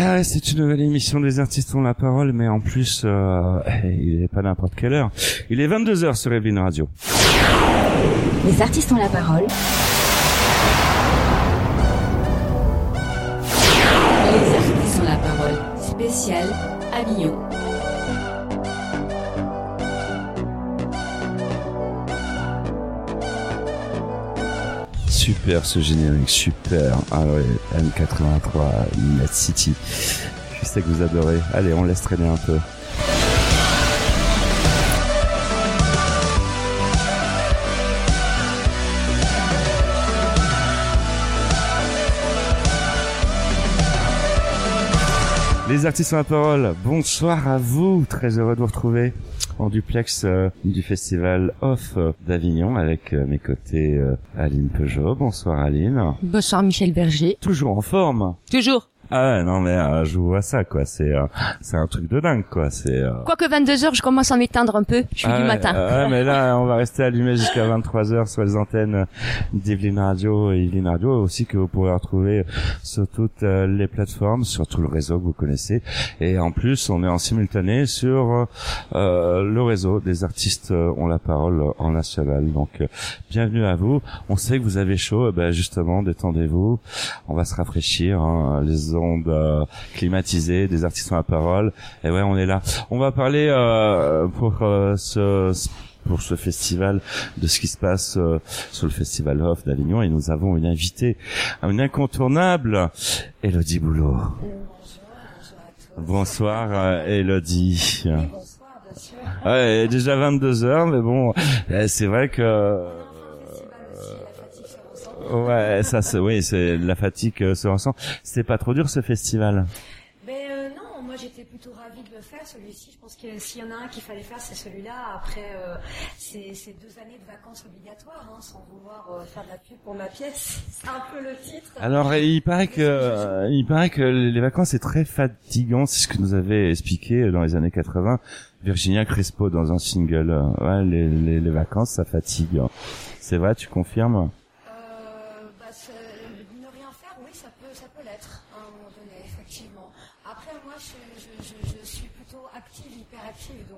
Ah c'est une nouvelle émission des artistes ont la parole, mais en plus, euh, il est pas n'importe quelle heure. Il est 22h sur Evelyne Radio. Les artistes ont la parole. Les artistes ont la parole. Spécial Avignon. Super ce générique, super. Ah ouais, M83, Net City. Je sais que vous adorez. Allez, on laisse traîner un peu. Les artistes ont la parole, bonsoir à vous, très heureux de vous retrouver en duplex euh, du festival Off d'Avignon avec euh, mes côtés euh, Aline Peugeot. Bonsoir Aline. Bonsoir Michel Berger. Toujours en forme. Toujours. Ah ouais, non mais euh, je vois ça quoi, c'est euh, c'est un truc de dingue quoi, c'est euh, Quoique 22h, je commence à m'éteindre un peu. Je suis ah du ouais, matin. ah ouais, mais là on va rester allumé jusqu'à 23h sur les antennes d'Evelyn Radio et Evelyn Radio aussi que vous pourrez retrouver sur toutes euh, les plateformes, sur tout le réseau que vous connaissez et en plus on est en simultané sur euh, le réseau des artistes euh, ont la parole en national. Donc bienvenue à vous. On sait que vous avez chaud, eh ben justement détendez-vous. On va se rafraîchir hein, les ondes euh, climatisées des artistes ont la parole. Et ouais, on est là. On va parler euh, pour euh, ce pour ce festival de ce qui se passe euh, sur le festival Off d'Avignon et nous avons une invitée, une incontournable, Elodie Boulot. Bonsoir euh, Elodie. Ouais, il est déjà 22 heures, mais bon, c'est vrai que ouais, ça, c'est oui, c'est la fatigue euh, se ressent. C'est pas trop dur ce festival? Ben euh, non, moi j'étais plutôt ravie de le faire celui-ci. Je pense que s'il y en a un qu'il fallait faire, c'est celui-là. Après euh, ces, ces deux années de vacances obligatoires, hein, sans vouloir euh, faire de la pub pour ma pièce, c'est un peu le titre. Alors, il paraît que euh, il paraît que les vacances c'est très fatigant. C'est ce que nous avait expliqué dans les années 80 Virginia Crespo dans un single. Ouais, les, les, les vacances ça fatigue. C'est vrai, tu confirmes?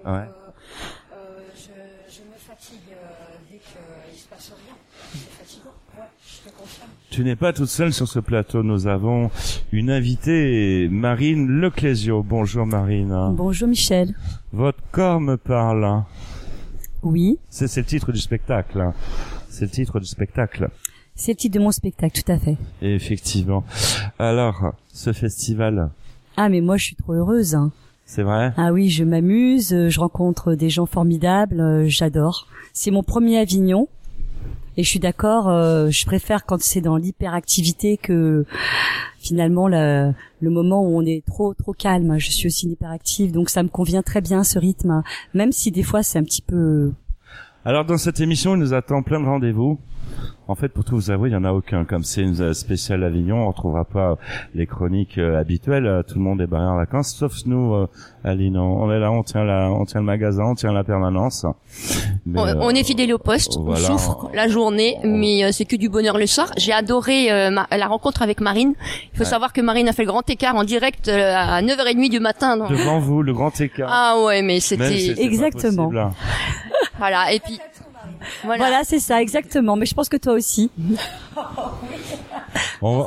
Ouais. euh, euh, je, je me fatigue euh, dès qu'il se passe rien. C'est fatigant, ouais, je te confirme. Tu n'es pas toute seule sur ce plateau. Nous avons une invitée, Marine Leclésio. Bonjour Marine. Bonjour Michel. Votre corps me parle. Oui, C'est c'est le titre du spectacle. C'est le titre du spectacle. c'est le titre de mon spectacle, tout à fait. Et effectivement. Alors, ce festival, Ah mais moi je suis trop heureuse. hein. C'est vrai? Ah oui, je m'amuse, euh, je rencontre des gens formidables, euh, j'adore. C'est mon premier Avignon. Et je suis d'accord, euh, je préfère quand c'est dans l'hyperactivité que finalement le, le moment où on est trop trop calme. Je suis aussi hyperactive, donc ça me convient très bien ce rythme, même si des fois c'est un petit peu Alors dans cette émission, il nous attend plein de rendez-vous. En fait, pour tout vous avouer, il y en a aucun. Comme c'est une euh, spéciale Avignon, on retrouvera pas les chroniques euh, habituelles. Euh, Tout le monde est barré en vacances, sauf nous, euh, Aline. On est là, on tient la, on tient le magasin, on tient la permanence. Mais, On, euh, on est fidèle au poste, voilà. on souffre la journée, mais euh, c'est que du bonheur le soir. J'ai adoré euh, ma- la rencontre avec Marine. Il faut Ouais. savoir que Marine a fait le grand écart en direct euh, à 9h30 du matin. donc- devant vous, le grand écart. Ah ouais, mais c'était Exactement. possible, hein. voilà. Et puis voilà. voilà, c'est ça exactement. Mais je pense que toi aussi. On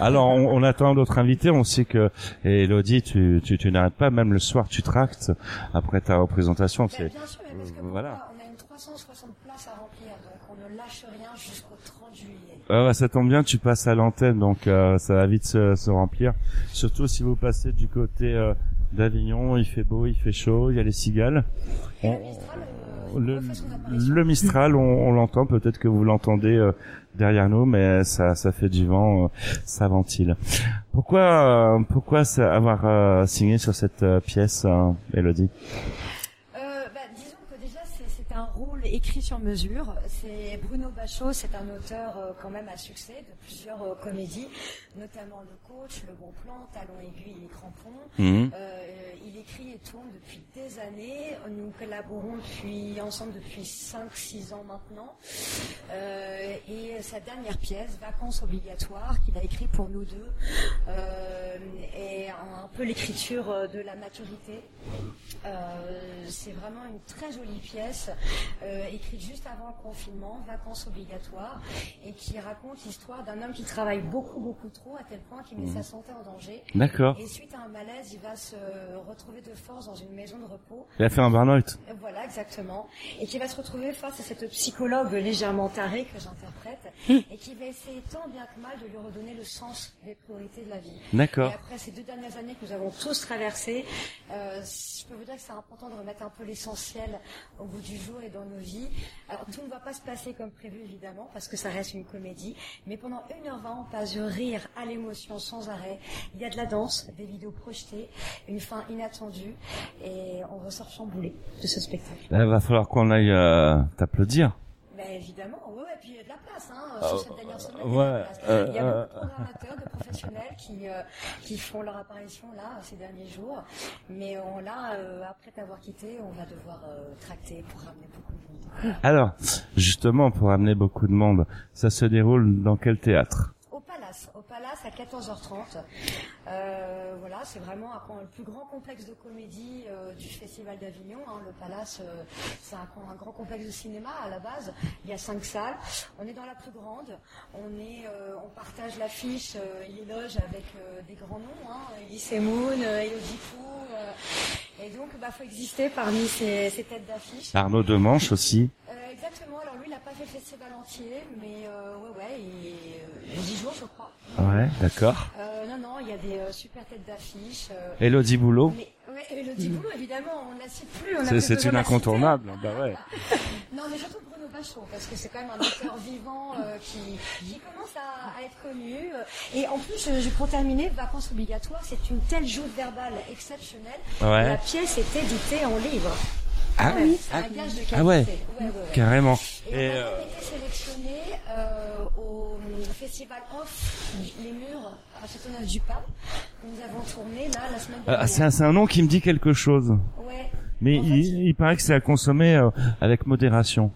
Alors, on, on attend d'autres invités. On sait que et Elodie, tu, tu, tu n'arrêtes pas. Même le soir, tu tractes après ta représentation. Ben, bien sûr, parce que Voilà. on a une 360 places à remplir, donc on ne lâche rien jusqu'au 30 juillet. Ah ouais, ça tombe bien, tu passes à l'antenne, donc euh, ça va vite se, se remplir. Surtout si vous passez du côté euh, d'Avignon, il fait beau, il fait chaud, il y a les cigales. On- le, le Mistral, on, l'entend, peut-être que vous l'entendez euh, derrière nous, mais ça, fait du vent, euh, ça ventile. Pourquoi, euh, pourquoi avoir euh, signé sur cette pièce, Elodie Euh, bah, disons que déjà c'est un écrit sur mesure. C'est Bruno Bachot, c'est un auteur euh, quand même à succès de plusieurs euh, comédies, notamment Le Coach, Le Bon Plan, Talon aiguille et Crampon. Mhm. Euh, il écrit et tourne depuis des années. Nous collaborons depuis, ensemble depuis 5-6 ans maintenant. Et sa dernière pièce, Vacances obligatoires, qu'il a écrit pour nous deux, euh, peu l'écriture de la maturité. Euh, c'est vraiment une très jolie pièce, euh, écrite juste avant le confinement, vacances obligatoires, et qui raconte l'histoire d'un homme qui travaille beaucoup, beaucoup trop, à tel point qu'il met Mhm. sa santé en danger. D'accord. Et suite à un malaise, il va se retrouver de force dans une maison de repos. Il a fait un burn-out. Euh, Voilà, exactement. Et qui va se retrouver face à cette psychologue légèrement tarée que j'interprète, et qui va essayer tant bien que mal de lui redonner le sens des priorités de la vie. Et D'accord. après ces deux dernières années que nous avons tous traversées, euh, je peux vous dire que c'est important de remettre un peu l'essentiel au bout du jour et dans nos Alors tout ne va pas se passer comme prévu évidemment, parce que ça reste une comédie, mais pendant 1h20, on passe du rire à l'émotion sans arrêt. Il y a de la danse, des vidéos projetées, une fin inattendue, et on ressort chamboulé de ce spectacle. Là, il va falloir qu'on aille euh, t'applaudir. Mais évidemment, ouais, ouais, puis il y a de la place, hein, Ah, sur cette dernière semaine. ouais, il y a de la place. euh, il y a euh, beaucoup de programmateurs, de professionnels qui, euh, qui font leur apparition là, ces derniers jours. Mais on, là, euh, après t'avoir quitté, on va devoir euh, tracter pour ramener beaucoup de monde. Alors, justement, pour amener beaucoup de monde, ça se déroule dans quel théâtre? Palace, au Palace à 14h30. Euh, voilà, c'est vraiment le plus grand complexe de comédie euh, du Festival d'Avignon. hein. Le Palace, euh, c'est un, un grand complexe de cinéma à la base. Il y a cinq salles. On est dans la plus grande. On est, on partage l'affiche, les loges avec des grands noms, hein, Elise Moon, Elodie Pou. et donc, bah, faut exister parmi ces, ces têtes d'affiche. Arnaud Demanche aussi. Euh, exactement. Alors lui, il n'a pas fait le festival entier, mais euh, ouais, ouais, il, euh, 10 jours, je crois. Ouais, d'accord. Euh, non, non, il y a des euh, super têtes d'affiche. euh, Elodie Boulot. mais ouais, Elodie Boulot, évidemment, on ne la cite plus. on a C'est une incontournable. Bah ouais. Non, mais surtout Bruno Bachot, parce que c'est quand même un auteur vivant euh, qui, qui commence à, à être connu. euh, Et en plus, je, je- pour terminer, Vacances obligatoires, c'est une telle joute verbale exceptionnelle. Ouais. La pièce est éditée en livre. Ah oui. C'est un gage de qualité. Ah ouais. Ouais, ouais, ouais. Carrément. Et, Et on a euh, même été sélectionné euh, au festival Off Les Murs à Châteauneuf du Pape. Nous avons tourné là la semaine ah, dernière. c'est un, c'est un nom qui me dit quelque chose. Ouais. Mais En fait, il, paraît que c'est à consommer euh, avec modération.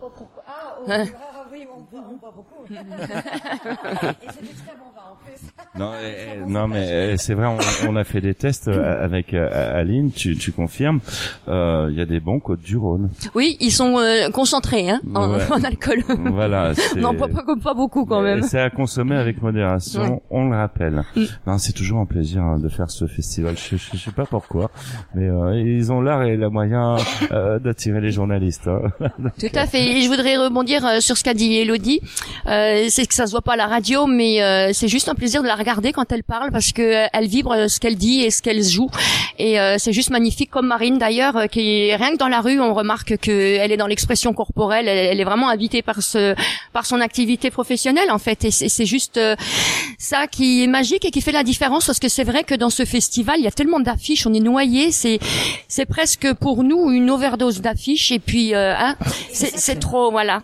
Oh, pourquoi Ah, oh, ah, oui, on boit, on boit beaucoup. Et c'est du très bon vin en plus. Non, Très eh, bon, non mais eh, c'est vrai, on, on a fait des tests euh, avec euh, Aline, tu, tu confirmes. Euh, Il y a des bons côtes du Rhône. Oui, ils sont euh, concentrés hein, en, Ouais. en alcool. Voilà. non, pas, pas, pas beaucoup quand même. C'est à consommer avec modération, Ouais. on le rappelle. Mm. Non, c'est toujours un plaisir hein, de faire ce festival. Je, je, je sais pas pourquoi, mais euh, ils ont l'art et la moyen euh, d'attirer les journalistes. hein. Tout à fait. Et je voudrais rebondir euh, sur ce qu'a dit Elodie. Euh, c'est que ça se voit pas à la radio, mais euh, c'est juste un plaisir de la regarder quand elle parle parce que euh, elle vibre euh, ce qu'elle dit et ce qu'elle joue. Et euh, c'est juste magnifique, comme Marine d'ailleurs, euh, qui rien que dans la rue, on remarque qu'elle est dans l'expression corporelle. Elle, est vraiment habitée par ce, par son activité professionnelle en fait. Et c'est juste ça qui est magique et qui fait la différence parce que c'est vrai que dans ce festival, il y a tellement d'affiches, on est noyé. C'est c'est presque pour nous une overdose d'affiches. Et puis, hein, c'est trop, voilà.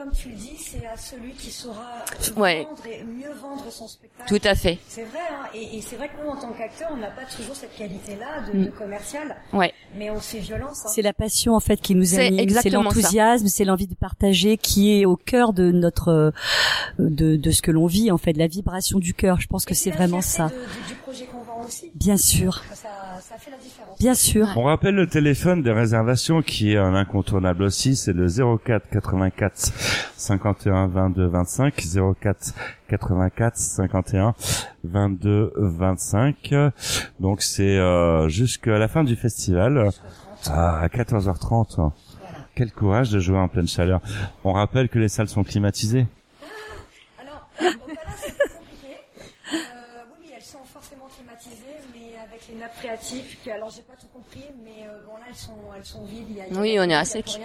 Comme tu le dis, c'est à celui qui saura Ouais. vendre et mieux vendre son spectacle. Tout à fait. C'est vrai, hein, et, et c'est vrai que nous, en tant qu'acteurs, on n'a pas toujours cette qualité-là de, Mm. de commercial, Ouais. mais on fait violence. Hein. C'est la passion en fait qui nous anime, c'est exactement l'enthousiasme, c'est l'envie de partager qui est au cœur de notre euh, de, de ce que l'on vit en fait, la vibration du cœur. Je pense que c'est vraiment ça. de- de- du projet aussi, Bien sûr, ça, ça fait la différence. bien sûr. On rappelle le téléphone de réservation qui est un incontournable aussi, c'est le 04 84 51 22 25 04 84 51 22 25. Donc c'est euh, jusqu'à la fin du festival à 14h30. Voilà. Quel courage de jouer en pleine chaleur. On rappelle que les salles sont climatisées. Alors, euh, au Palace, c'est plus compliqué. Euh, oui, oui, elles sont forcément climatisées, les nappes phréatiques, que, alors j'ai pas tout compris, mais euh, bon là, elles sont, elles sont vides. Il y a, il y a- Oui, on est à sec.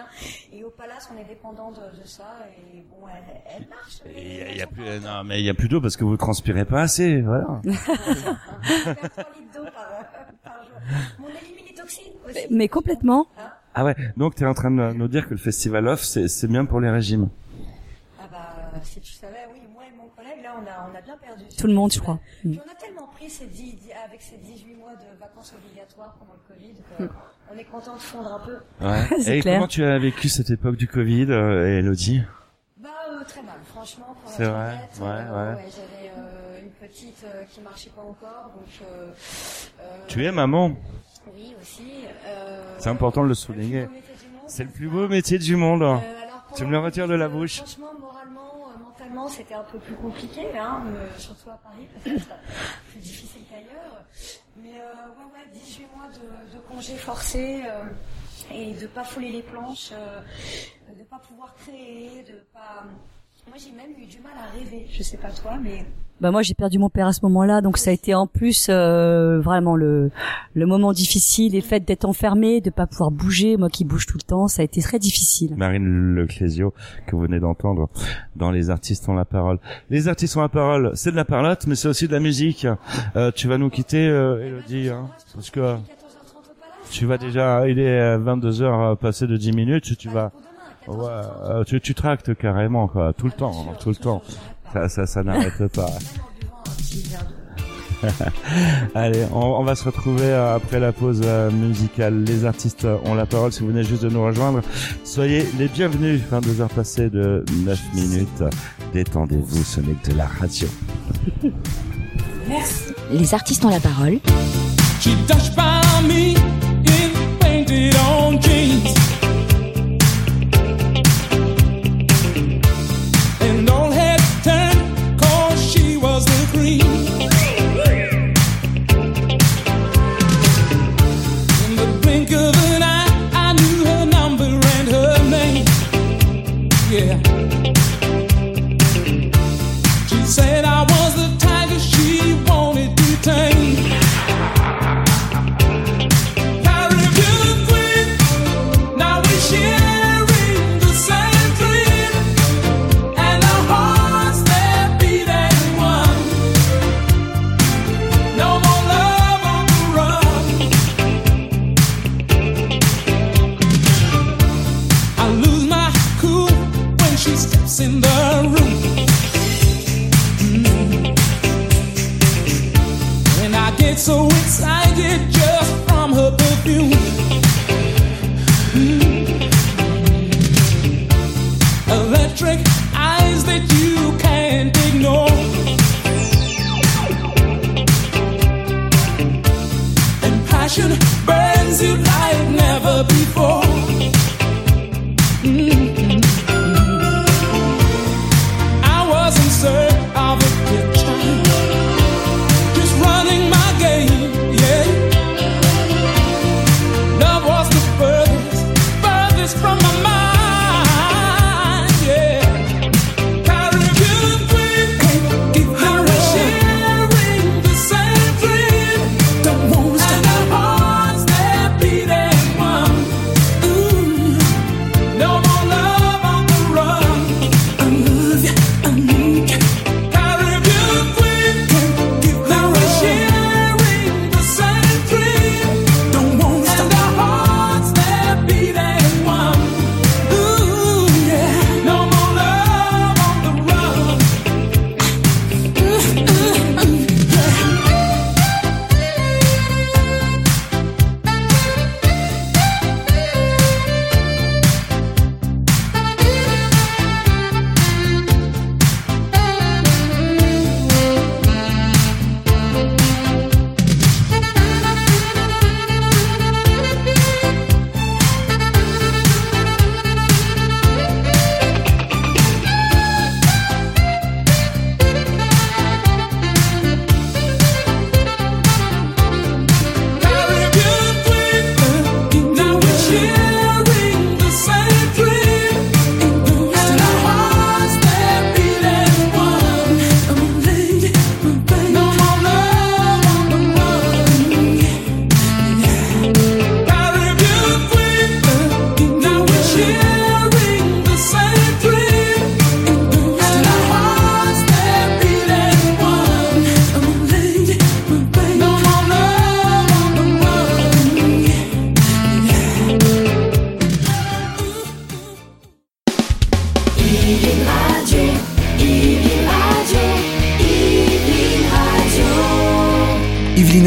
Et au Palace, on est dépendant de, de ça, et bon, marchent. mais Il y a, y a plus, pas- non, mais il y a plus d'eau parce que vous transpirez pas assez, voilà. On perd 3 litres d'eau par, euh, par jour. Mon éliminatoxine aussi. Mais complètement. Ah ouais, donc tu es en train de nous dire que le festival off, c'est c'est bien pour les régimes. Ah bah, si tu savais, oui, moi et mon collègue, là, on a, on a bien perdu. Tout le monde, je crois. Mm. Puis on a tellement pris ces avec ces 18 mois de vacances obligatoires pendant le Covid que on est content de fondre un peu. Ouais. Et clair. comment tu as vécu cette époque du Covid, euh, Elodie? Bah, euh, très mal, franchement. C'est vrai, honnête, ouais, euh, ouais. J'avais euh, une petite euh, qui marchait pas encore, donc. euh, euh, Tu es maman. Oui, aussi. euh, C'est important de le souligner. C'est le plus beau métier du monde. Euh, alors, Tu me le retires de la euh, bouche. Franchement, c'était un peu plus compliqué, hein, euh, surtout à Paris, peut-être plus difficile qu'ailleurs. Mais euh, ouais, ouais, 18 mois de, de congés forcés euh, et de pas fouler les planches, euh, de pas pouvoir créer, de pas. Moi, j'ai même eu du mal à rêver. Je sais pas toi, mais Bah moi j'ai perdu mon père à ce moment-là, donc ça a été en plus euh, vraiment le le moment difficile, et le fait d'être enfermé, de pas pouvoir bouger, moi qui bouge tout le temps, ça a été très difficile. Marine Leclésio, que vous venez d'entendre dans Les artistes ont la parole. Les artistes ont la parole, c'est de la parlotte, mais c'est aussi de la musique. Euh, tu vas nous quitter, euh, Elodie, hein, parce que 14h30 au palace. tu vas déjà, il est 22h passé de 10 minutes, tu vas, Pour demain, 14h30. Ouais, euh, tu, tu tractes carrément, quoi, tout le temps, hein, tout le temps. Ça, ça, ça n'arrête pas. Allez, on, on va se retrouver euh, après la pause euh, musicale. Les artistes ont la parole. Si vous venez juste de nous rejoindre, soyez les bienvenus. 22 heures passées de 9 minutes. Détendez-vous, ce n'est que de la radio. Les artistes ont la parole. She touched by me in painted on jeans.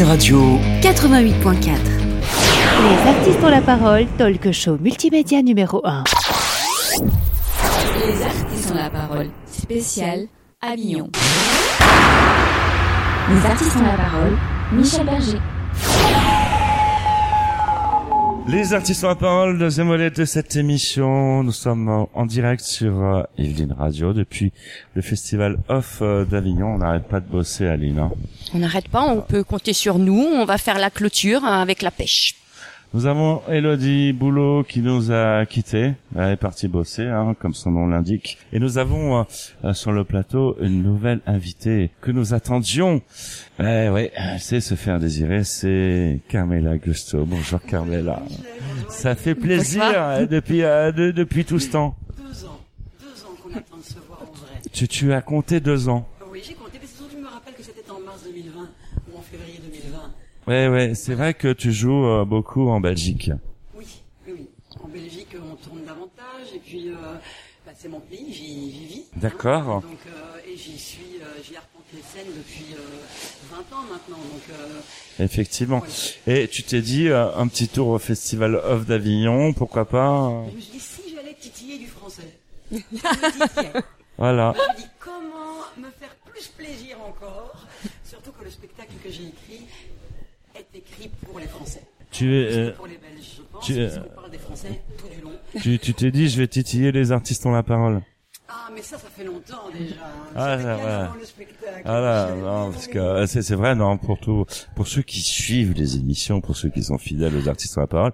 Radio, 88.4. Les artistes ont la parole, talk show multimédia numéro 1. Les artistes ont la parole. Spécial Avignon. Les artistes ont la parole. Michel Berger. Les artistes ont la parole, deuxième volet de cette émission. Nous sommes en direct sur euh, Yveline Radio depuis le festival Off euh, d'Avignon. On n'arrête pas de bosser, Aline. hein. On n'arrête pas, on peut compter sur nous. On va faire la clôture hein, avec la pêche. Nous avons Elodie Boulot qui nous a quittés. Elle est partie bosser, hein, comme son nom l'indique. Et nous avons euh, euh, sur le plateau une nouvelle invitée que nous attendions. Eh oui, sait se faire désirer, c'est Carmela Gusto. Bonjour Carmela. Ça fait plaisir euh, depuis euh, de- depuis tout ce temps. Deux ans. Deux ans qu'on attend de se voir en vrai. Tu, tu as compté deux ans. Oui, j'ai compté, mais surtout, je me rappelle que c'était en mars 2020 ou en février 2020. Ouais, ouais, c'est vrai que tu joues euh, beaucoup en Belgique. Oui, oui, oui. En Belgique, on tourne davantage, et puis, euh, bah, c'est mon pays, j'y j'y vis. hein. D'accord. Donc, euh, et j'y suis, euh, j'y arpente les scènes depuis euh, 20 ans maintenant. Donc, euh, Effectivement. Et tu t'es dit euh, un petit tour au festival Off d'Avignon, pourquoi pas Je me suis dit, si j'allais titiller du français. Je me titillais. Voilà. Je me dis comment me faire plus plaisir encore, surtout que le spectacle que j'ai écrit pour les Français. Tu es, Plus euh, que pour les Belges, je pense, tu- puisqu'on parle des Français tout du long. tu tu t'es dit je vais titiller les artistes ont la parole. Ah, mais ça, ça fait longtemps déjà. hein. Ah, ça le spectacle. Ah là, non, parce que euh, c'est c'est vrai, non, pour tout, pour ceux qui suivent les émissions, pour ceux qui sont fidèles aux artistes ont la parole,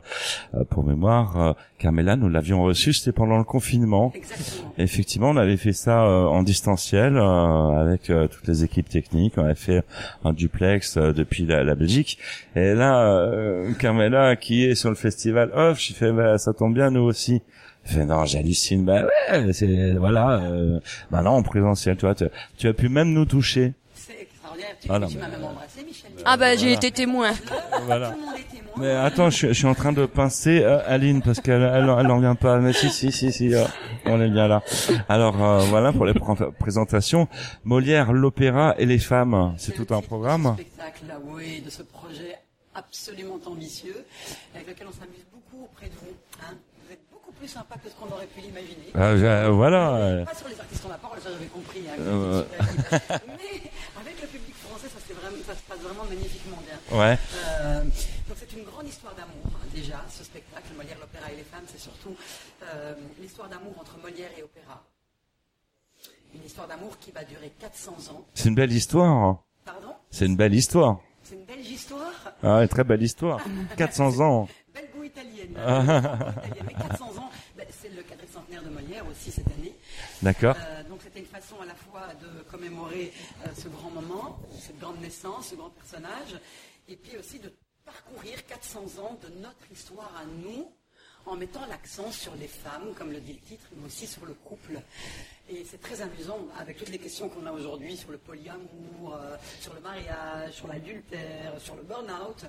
euh, pour mémoire, euh, Carmela, nous l'avions reçu, c'était pendant le confinement. Exactement. Effectivement, on avait fait ça euh, en distanciel euh, avec euh, toutes les équipes techniques. On avait fait un duplex euh, depuis la, la Belgique. Et là, euh, Carmela, qui est sur le festival off, j'ai fait, bah, ça tombe bien, nous aussi. Elle fait, non, j'hallucine. Bah ouais, c'est voilà. Euh, maintenant en présentiel, tu vois, tu, tu as pu même nous toucher. C'est extraordinaire. Tu, Ah non, tu m'as même embrassé, Michel. Ah bah j'ai Voilà. été témoin. Voilà. Tout le monde est témoin. Mais attends, je, suis- je suis en train de pincer euh, Aline parce qu'elle elle, elle en vient pas. Mais si, si, si, si, euh, on est bien là. Alors euh, voilà pour les pr- présentations. Molière, l'opéra et les femmes, c'est tout un programme. spectacle, là, oui, de ce projet absolument ambitieux, avec lequel on s'amuse beaucoup auprès de vous. Hein. Plus sympa que ce qu'on aurait pu l'imaginer. Euh, je- voilà. Pas sur les artistes en la parole, j'avais compris. Hein, Euh. Mais avec le public français, ça, vraiment, ça se passe vraiment magnifiquement bien. Ouais. Euh, donc c'est une grande histoire d'amour, hein, déjà, ce spectacle, Molière, l'opéra et les femmes, c'est surtout euh, l'histoire d'amour entre Molière et opéra. Une histoire d'amour qui va durer 400 ans. C'est une belle histoire. Pardon? C'est une belle histoire. C'est une belle histoire? Ah, une très belle histoire. 400 ans. Italienne. Ah. Italienne. Mais 400 ans, ben, c'est le quadricentenaire de Molière aussi cette année. D'accord. Euh, donc c'était une façon à la fois de commémorer euh, ce grand moment, cette grande naissance, ce grand personnage, et puis aussi de parcourir 400 ans de notre histoire à nous, en mettant l'accent sur les femmes, comme le dit le titre, mais aussi sur le couple. Et c'est très amusant, avec toutes les questions qu'on a aujourd'hui sur le polyamour, euh, sur le mariage, sur l'adultère, sur le burn-out.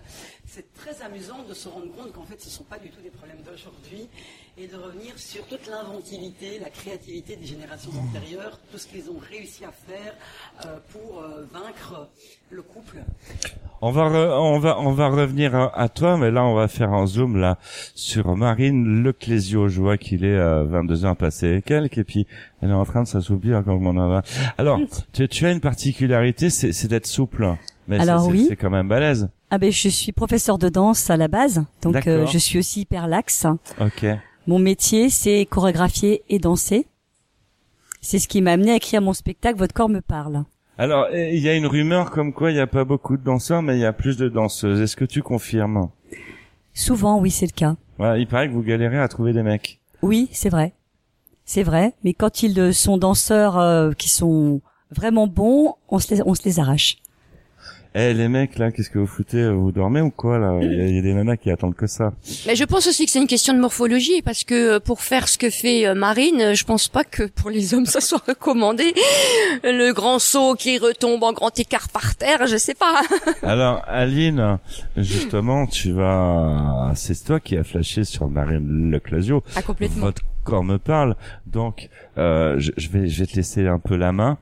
C'est très amusant de se rendre compte qu'en fait, ce ne sont pas du tout des problèmes d'aujourd'hui, et de revenir sur toute l'inventivité, la créativité des générations antérieures, tout ce qu'ils ont réussi à faire euh, pour euh, vaincre le couple. On va, re- on va, on va revenir à, à toi, mais là, on va faire un zoom là sur Marine Leclésio. Je vois qu'il est euh, 22 heures passé et quelques, et puis elle est en train de s'assoupir comme on en a. Alors, tu, tu as une particularité, c'est c'est d'être souple. Mais Alors, oui. c'est quand même balèze. Ah ben je suis professeur de danse à la base, donc euh, je suis aussi hyper laxe. Ok. Mon métier c'est chorégraphier et danser. C'est ce qui m'a amené à écrire mon spectacle Votre corps me parle. Alors, eh, il y a une rumeur comme quoi il n'y a pas beaucoup de danseurs, mais il y a plus de danseuses. Est-ce que tu confirmes? Souvent, oui, c'est le cas. Voilà, il paraît que vous galérez à trouver des mecs. Oui, c'est vrai. C'est vrai, mais quand ils euh, sont danseurs euh, qui sont vraiment bons, on se les, on se les arrache. Eh les mecs là, qu'est-ce que vous foutez? Vous dormez ou quoi là? Il y, a- il y a des nanas qui attendent que ça. Mais je pense aussi que c'est une question de morphologie parce que euh, pour faire ce que fait euh, Marine, je pense pas que pour les hommes ça soit recommandé. Le grand saut qui retombe en grand écart par terre, je sais pas. Alors Aline, justement, tu vas, c'est toi qui as flashé sur Marine Leclasio. Ah complètement. Votre corps me parle, donc euh, je, je vais, je vais te laisser un peu la main.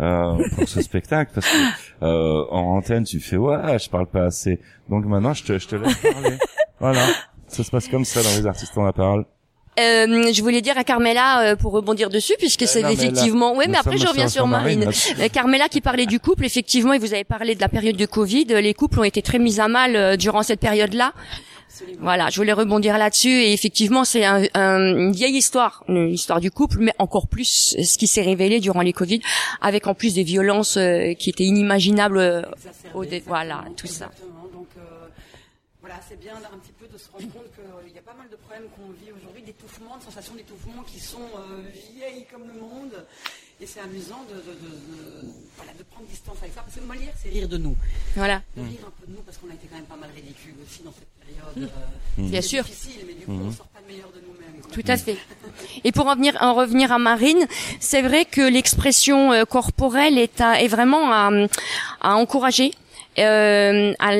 Euh, pour ce spectacle parce que euh, en antenne tu fais ouais je parle pas assez donc maintenant je te je te laisse parler voilà ça se passe comme ça dans les artistes ont la parole Euh, je voulais dire à Carmela euh, pour rebondir dessus puisque c'est mais là, effectivement. Oui, mais après je reviens sur Marine, Marine. là. Euh, Carmela qui parlait du couple, effectivement, et vous avez parlé de la période de Covid. euh, Les couples ont été très mis à mal euh, durant cette Voilà, je voulais rebondir là-dessus et effectivement c'est un, un- une vieille histoire, une histoire du couple, mais encore plus ce qui s'est révélé durant les Covid, avec en plus des violences euh, qui étaient inimaginables. euh, au dé- voilà, exactement, tout ça. exactement. Donc euh, voilà, c'est bien un petit peu de se rendre compte qu'il y a pas mal de problèmes qu'on vit aujourd'hui, d'étouffement, de sensations d'étouffement qui sont euh, vieilles comme le monde. Et c'est amusant de, de, de- de- voilà, de prendre distance avec ça. Parce que Molière, c'est rire de nous. Voilà, De rire un peu de nous parce qu'on a été quand même pas mal ridicules aussi dans cette période. euh, bien sûr. difficile, mais du coup, on sort pas le meilleur de nous-mêmes. Tout à fait. Et pour en venir, en revenir à Marine, c'est vrai que l'expression euh, corporelle est, à- est vraiment à, à encourager, euh, à,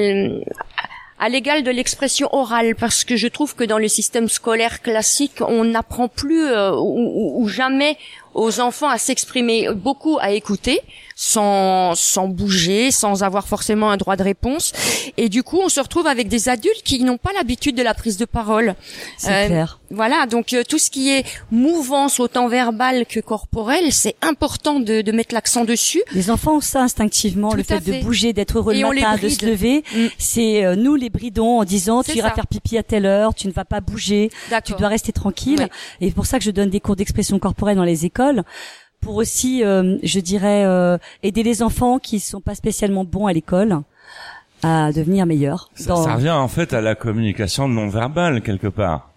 à l'égal de l'expression orale, parce que je trouve que dans le système scolaire classique, on n'apprend plus euh, ou, ou- ou jamais aux enfants à s'exprimer, beaucoup à écouter, sans, sans bouger, sans avoir forcément un droit de réponse. Et du coup, on se retrouve avec des adultes qui n'ont pas l'habitude de la prise de parole. C'est Euh, clair. Voilà, donc euh, tout ce qui est mouvance autant verbale que corporelle, c'est important de, de mettre l'accent dessus. Les enfants ont ça instinctivement, Tout le fait, fait. de bouger, d'être heureux le matin, de se lever. Mm. C'est euh, nous les bridons en disant tu iras ça. faire pipi à telle heure, tu ne vas pas bouger, tu dois rester tranquille. Et c'est pour ça que je donne des cours d'expression corporelle dans les écoles pour aussi, euh, je dirais, euh, aider les enfants qui sont pas spécialement bons à l'école à devenir meilleurs. Ça, Dans- ça revient en fait à la communication non verbale quelque part.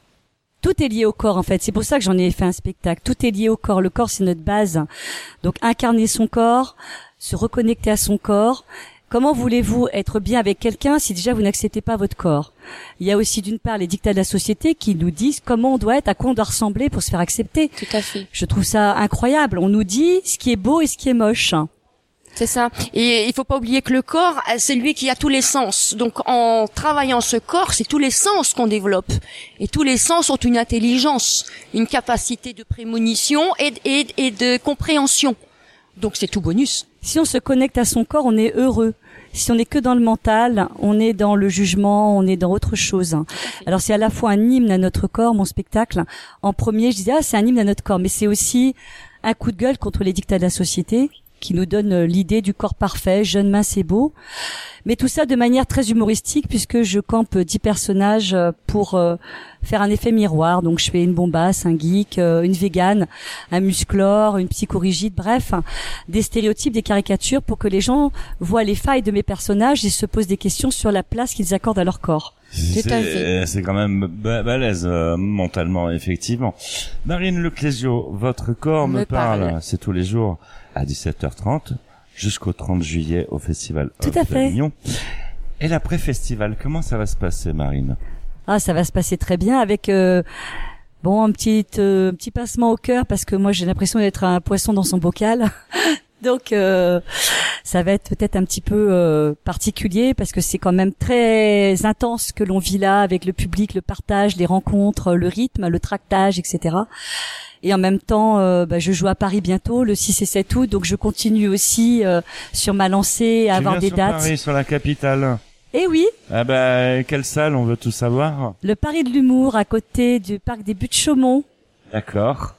Tout est lié au corps en fait. C'est pour ça que j'en ai fait un spectacle. Tout est lié au corps. Le corps c'est notre base. Donc incarner son corps, se reconnecter à son corps. Comment voulez-vous être bien avec quelqu'un si déjà vous n'acceptez pas votre corps? Il y a aussi d'une part les dictats de la société qui nous disent comment on doit être, à quoi on doit ressembler pour se faire accepter. Tout à fait. Je trouve ça incroyable. On nous dit ce qui est beau et ce qui est moche. C'est ça. Et il faut pas oublier que le corps, c'est lui qui a tous les sens. Donc en travaillant ce corps, c'est tous les sens qu'on développe. Et tous les sens ont une intelligence, une capacité de prémonition et, et, et de compréhension. Donc c'est tout bonus. Si on se connecte à son corps, on est heureux. Si on est que dans le mental, on est dans le jugement, on est dans autre chose. Alors c'est à la fois un hymne à notre corps, mon spectacle. En premier, je disais ah c'est un hymne à notre corps, mais c'est aussi un coup de gueule contre les dictats de la société qui nous donne euh, l'idée du corps parfait, jeune, mince et beau. Mais tout ça de manière très humoristique puisque je campe dix personnages euh, pour euh, faire un effet miroir. Donc je fais une bombasse, un geek, une végane, un musclore, une psychorigide, bref, des stéréotypes, des caricatures pour que les gens voient les failles de mes personnages et se posent des questions sur la place qu'ils accordent à leur corps. À C'est quand même ba- balèze euh, mentalement, effectivement. Marine Leclésio, votre corps me, Me parle. parle. C'est tous les jours à 17h30 jusqu'au 30 juillet au festival Tout à fait. Et l'après-festival, comment ça va se passer, Marine? Ah, ça va se passer très bien avec euh, bon un petit euh, petit passement au cœur parce que moi j'ai l'impression d'être un poisson dans son bocal. Donc euh, ça va être peut-être un petit peu euh, particulier parce que c'est quand même très intense que l'on vit là avec le public, le partage, les rencontres, le rythme, le tractage, etc. Et en même temps, euh, bah, je joue à Paris bientôt, le 6 et 7 août, donc je continue aussi euh, sur ma lancée à Tu avoir viens des sur dates. Paris, sur la capitale. Et oui, Ah bah, quelle salle, on veut tout savoir. le Paris de l'humour à côté du parc des Buttes Chaumont, D'accord.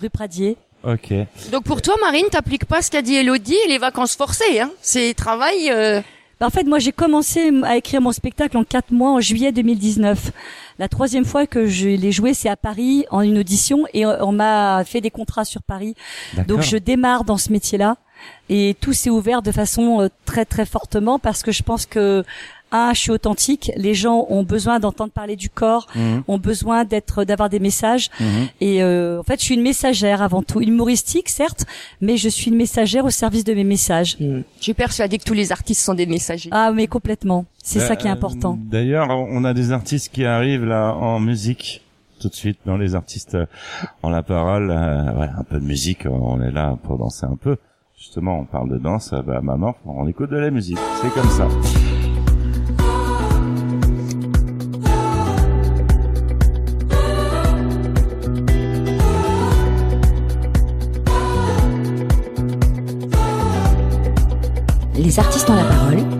rue Pradier. Ok. Donc pour toi, Marine, t'appliques pas ce qu'a dit Elodie les vacances forcées. Hein. C'est travail. euh, Bah, en fait, moi, j'ai commencé à écrire mon spectacle en quatre mois, en juillet 2019. La troisième fois que je l'ai joué, c'est à Paris, en une audition, et euh, on m'a fait des contrats sur Paris. Donc, je démarre dans ce métier-là, et tout s'est ouvert de façon euh, très très fortement parce que je pense que un, je suis authentique. Les gens ont besoin d'entendre parler du corps, Mhm. ont besoin d'être, d'avoir des messages. Mhm. Et euh, en fait, je suis une messagère avant tout, humoristique certes, mais je suis une messagère au service de mes messages. Je suis persuadée que tous les artistes sont des messagers. Ah, mais complètement. C'est ça qui est Euh, important. D'ailleurs, on a des artistes qui arrivent là en musique tout de suite dans les artistes euh, en la parole. euh, voilà, un peu de musique. On est là pour danser un peu. Justement, on parle de danse. Bah, maman, on écoute de la musique. C'est comme ça. Les artistes ont la parole.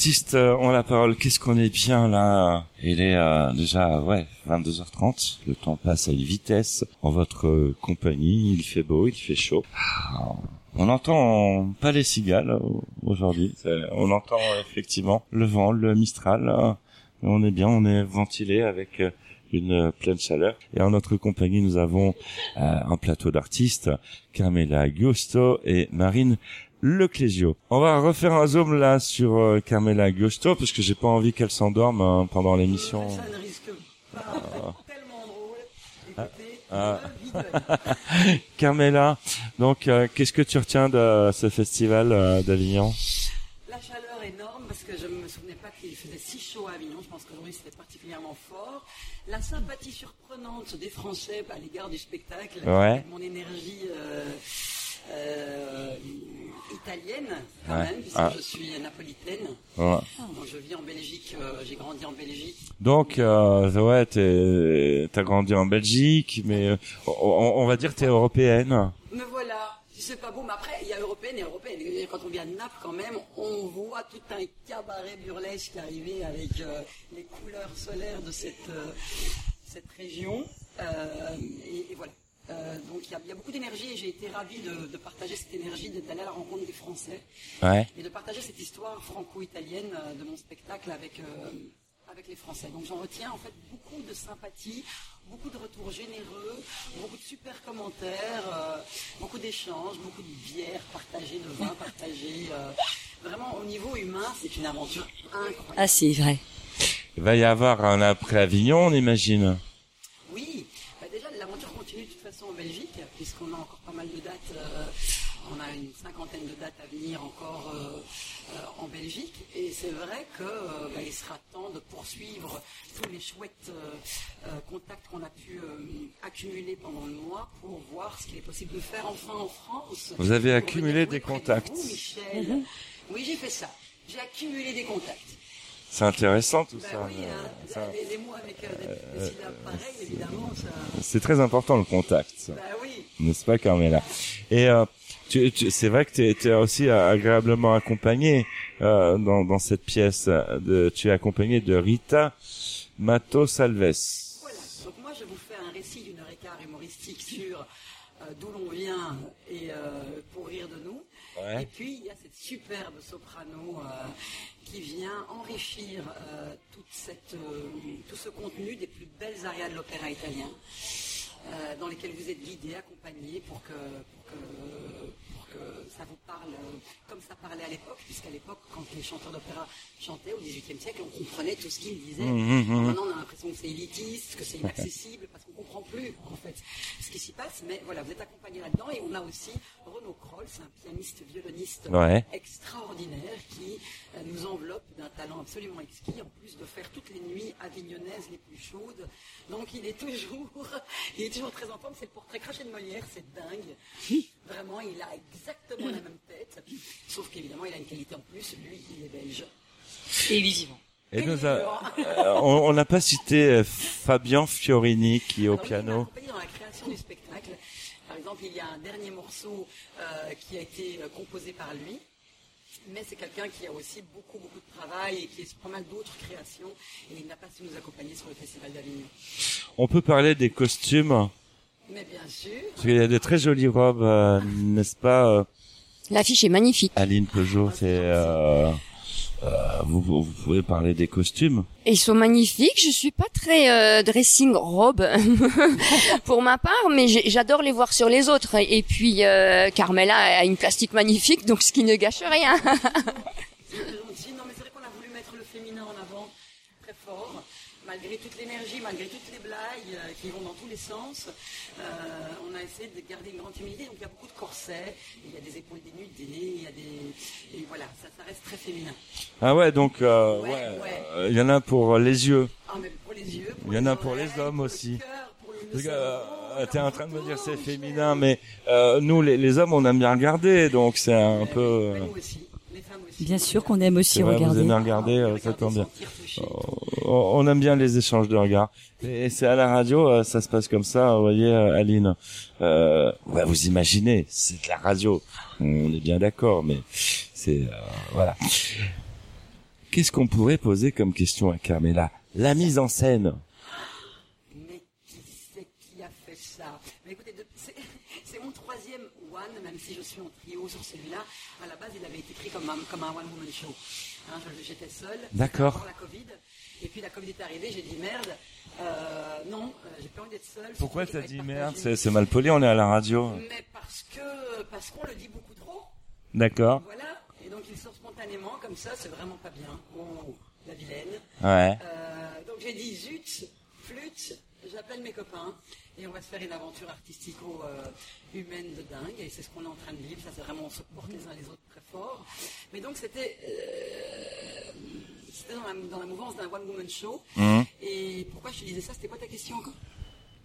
Artistes euh, ont la parole. Qu'est-ce qu'on est bien là Il est euh, déjà ouais 22h30. Le temps passe à une vitesse. En votre euh, compagnie, il fait beau, il fait chaud. Ah, On entend pas les cigales euh, aujourd'hui. On entend euh, effectivement le vent, le mistral. euh, On est bien, on est ventilé avec euh, une euh, pleine chaleur. Et en notre compagnie, nous avons euh, un plateau d'artistes, Carmela Gusto et Marine Leclésio. On va refaire un zoom là sur euh, Carmela Gusto parce que j'ai pas envie qu'elle s'endorme hein, pendant l'émission. Ça ne risque pas. Tellement drôle. Écoutez, Ah. vite. Carmela, donc euh, qu'est-ce que tu retiens de ce festival euh, d'Avignon? La chaleur énorme parce que je ne me souvenais pas qu'il faisait si chaud à Avignon. Je pense qu'aujourd'hui c'était particulièrement fort. La sympathie surprenante des Français à l'égard du spectacle. Ouais. Mon énergie euh, italienne quand Ouais. même, puisque Ah. je suis napolitaine. Ouais. Je vis en Belgique, euh, j'ai grandi en Belgique. Donc euh, ouais, t'es- t'as grandi en Belgique, mais euh, on, on va dire t'es européenne. Me voilà. C'est pas beau, mais après, il y a européenne et européenne. Et Quand on vient de Naples, quand même, on voit tout un cabaret burlesque arriver avec les couleurs solaires de cette, cette région. Et, et voilà. Euh, donc il y, a- il y a beaucoup d'énergie et j'ai été ravi de, de partager cette énergie, d'aller à la rencontre des Français Ouais. et de partager cette histoire franco-italienne euh, de mon spectacle avec, euh, avec les Français. Donc j'en retiens en fait beaucoup de sympathie, beaucoup de retours généreux, beaucoup de super commentaires, euh, beaucoup d'échanges, beaucoup de bières partagées, de vins partagés. euh, vraiment au niveau humain, c'est une aventure incroyable. Ah, c'est vrai. Il va y avoir un après Avignon, on imagine. Oui, bah déjà l'aventure continue de toute façon en Belgique, puisqu'on a encore pas mal de dates. euh, on a une cinquantaine de dates à venir encore euh, euh, en Belgique. Et c'est vrai que euh, bah, il sera temps de poursuivre tous les chouettes contacts qu'on a pu accumuler pendant le mois pour voir ce qu'il est possible de faire enfin en France. Vous avez accumulé des contacts. Michel. Oui, j'ai fait ça. J'ai accumulé des contacts. C'est intéressant tout Bah ça. oui, hein, euh, ça. C'est très important le contact, Bah oui. n'est-ce pas Carmela? Et euh, tu, tu- c'est vrai que tu es, aussi agréablement accompagné euh, dans, dans cette pièce. De, tu es accompagné de Rita Mato Salves. Voilà. Donc moi, je vous fais un récit d'une une heure et quart humoristique sur euh, d'où l'on vient et euh, pour rire de nous. Ouais. Et puis il y a cette superbe soprano euh, qui vient enrichir euh, toute cette, euh, tout ce contenu des plus belles arias de l'opéra italien, euh, dans lesquelles vous êtes guidé, accompagné pour que, pour que, pour que ça vous parle comme ça parlait à l'époque, puisqu'à l'époque, quand les chanteurs d'opéra chantaient au XVIIIe siècle, on comprenait tout ce qu'ils disaient. Mhm, mhm. Maintenant, on a l'impression que c'est élitiste, que c'est inaccessible, parce comprend plus, en fait, ce qui s'y passe. Mais voilà, vous êtes accompagné là-dedans, et on a aussi Renaud Kroll, c'est un pianiste violoniste Ouais. extraordinaire qui euh, nous enveloppe d'un talent absolument exquis, en plus de faire toutes les nuits avignonnaises les plus chaudes. Donc il est toujours, il est toujours très en forme. C'est le portrait craché de Molière, c'est dingue. Vraiment, il a exactement la même tête, sauf qu'évidemment, il a une qualité en plus. Lui, il est belge. Et il est vivant. Et nous a- euh, on on n'a pas cité euh, Fabien Fiorini qui est au Alors, il m'a piano. accompagné dans la création du spectacle. Par exemple, il y a un dernier morceau euh, qui a été euh, composé par lui. Mais c'est quelqu'un qui a aussi beaucoup, beaucoup de travail et qui a pas mal d'autres créations. Et il n'a pas su nous accompagner sur le Festival d'Avignon. On peut parler des costumes, Mais bien sûr, parce qu'il y a de très jolies robes, euh, n'est-ce pas, euh, L'affiche est magnifique. Aline Peugeot C'est vous, vous vous pouvez parler des costumes. Ils sont magnifiques. Je suis pas très euh, dressing robe pour ma part, mais j'adore les voir sur les autres. Et puis euh, Carmela a une plastique magnifique, donc ce qui ne gâche rien. c'est très gentil. Non, mais c'est vrai qu'on a voulu mettre le féminin en avant très fort, malgré toute l'énergie, malgré toutes les blagues euh, qui vont dans tous les sens. Euh, on a essayé de garder une grande humilité. Donc il y a beaucoup de corsets, il y a des épaules dénudées, il y a des. Et voilà, ça, ça reste très féminin. Ah ouais, donc euh, Ouais, ouais, ouais. euh, il y en a pour les yeux. Ah, mais pour les yeux. Il y en a pour les hommes pour le aussi. cœur, pour le- cerveau, euh, T'es en train de me pour dire c'est féminin, mais euh, nous les, les hommes on aime bien regarder, donc c'est un Mais peu. euh, nous aussi. Bien sûr qu'on aime aussi vrai, vous regarder. aimez regarder, euh, ça Regarder, tombe bien. toucher. On aime bien les échanges de regards. Et c'est à la radio, euh, ça se passe comme ça, vous voyez, euh, Aline. Euh, ouais, vous imaginez, c'est de la radio. On est bien d'accord, mais c'est euh, voilà. Qu'est-ce qu'on pourrait poser comme question à Carmela? La mise en scène. Mais qui c'est qui a fait ça Mais écoutez, de- c'est c'est mon troisième one, même si je suis en trio sur celui-là. À la base, il avait été écrit comme un, comme un one-woman show. Hein, J'étais seule. D'accord. La Covid. Et puis la Covid est arrivée, j'ai dit merde. Euh, non, euh, j'ai pas envie d'être seule. Pourquoi t'as dit merde c'est mal poli, on est à la radio. Mais parce que parce qu'on le dit beaucoup trop. D'accord. Voilà. Et donc il sort spontanément comme ça, c'est vraiment pas bien. Oh, la vilaine. Ouais. Euh, donc j'ai dit zut, flûte, j'appelle mes copains et on va se faire une aventure artistico-humaine de dingue et c'est ce qu'on est en train de vivre. Ça c'est vraiment on se porte les uns les autres très fort. Mais donc c'était euh, c'était dans la, dans la mouvance d'un one woman show. Mhm. Et pourquoi je te disais ça? C'était quoi ta question encore,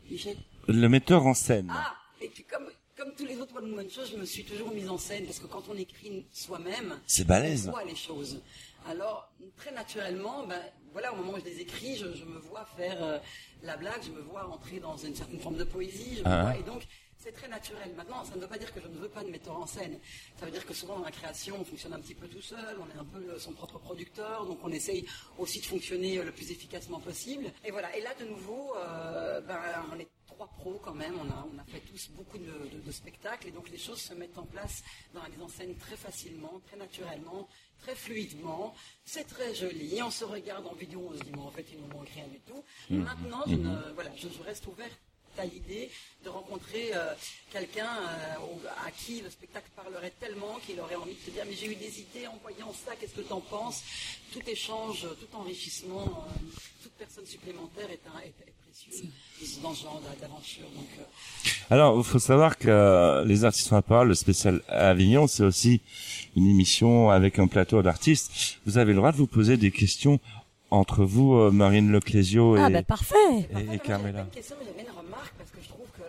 Michel? Le metteur en scène. ah, et puis comme, comme tous les autres one woman shows, je me suis toujours mise en scène parce que quand on écrit soi-même, C'est balèze. on voit les choses. Alors, très naturellement, ben, voilà, au moment où je les écris, je, je me vois faire euh, la blague, je me vois entrer dans une certaine forme de poésie, je me Ah. vois- et donc c'est très naturel. Maintenant, ça ne veut pas dire que je ne veux pas de metteur en scène. Ça veut dire que souvent dans la création, on fonctionne un petit peu tout seul, on est un peu son propre producteur, donc on essaye aussi de fonctionner le plus efficacement possible. Et voilà. Et là, de nouveau, euh, ben, on est trois pros quand même. On a, on a fait tous beaucoup de, de- de spectacles et donc les choses se mettent en place dans la mise en scène très facilement, très naturellement, très fluidement. C'est très joli. On se regarde en vidéo, on se dit, mais en fait, il nous manque rien du tout. Maintenant, je, ne- voilà, je, je reste ouverte à l'idée de rencontrer euh, quelqu'un euh, à qui le spectacle parlerait tellement qu'il aurait envie de te dire mais j'ai eu des idées en voyant ça, qu'est-ce que tu en penses? Tout échange, tout enrichissement, euh, toute personne supplémentaire est, un, est précieux dans ce genre d'a- d'aventure. Donc, euh, Alors, il faut savoir que euh, les artistes en parole, le spécial Avignon, c'est aussi une émission avec un plateau d'artistes. Vous avez le droit de vous poser des questions entre vous, euh, Marine Leclésio et, Ah bah parfait. et, et pas Carmela. une question, mais j'avais une remarque parce que je trouve que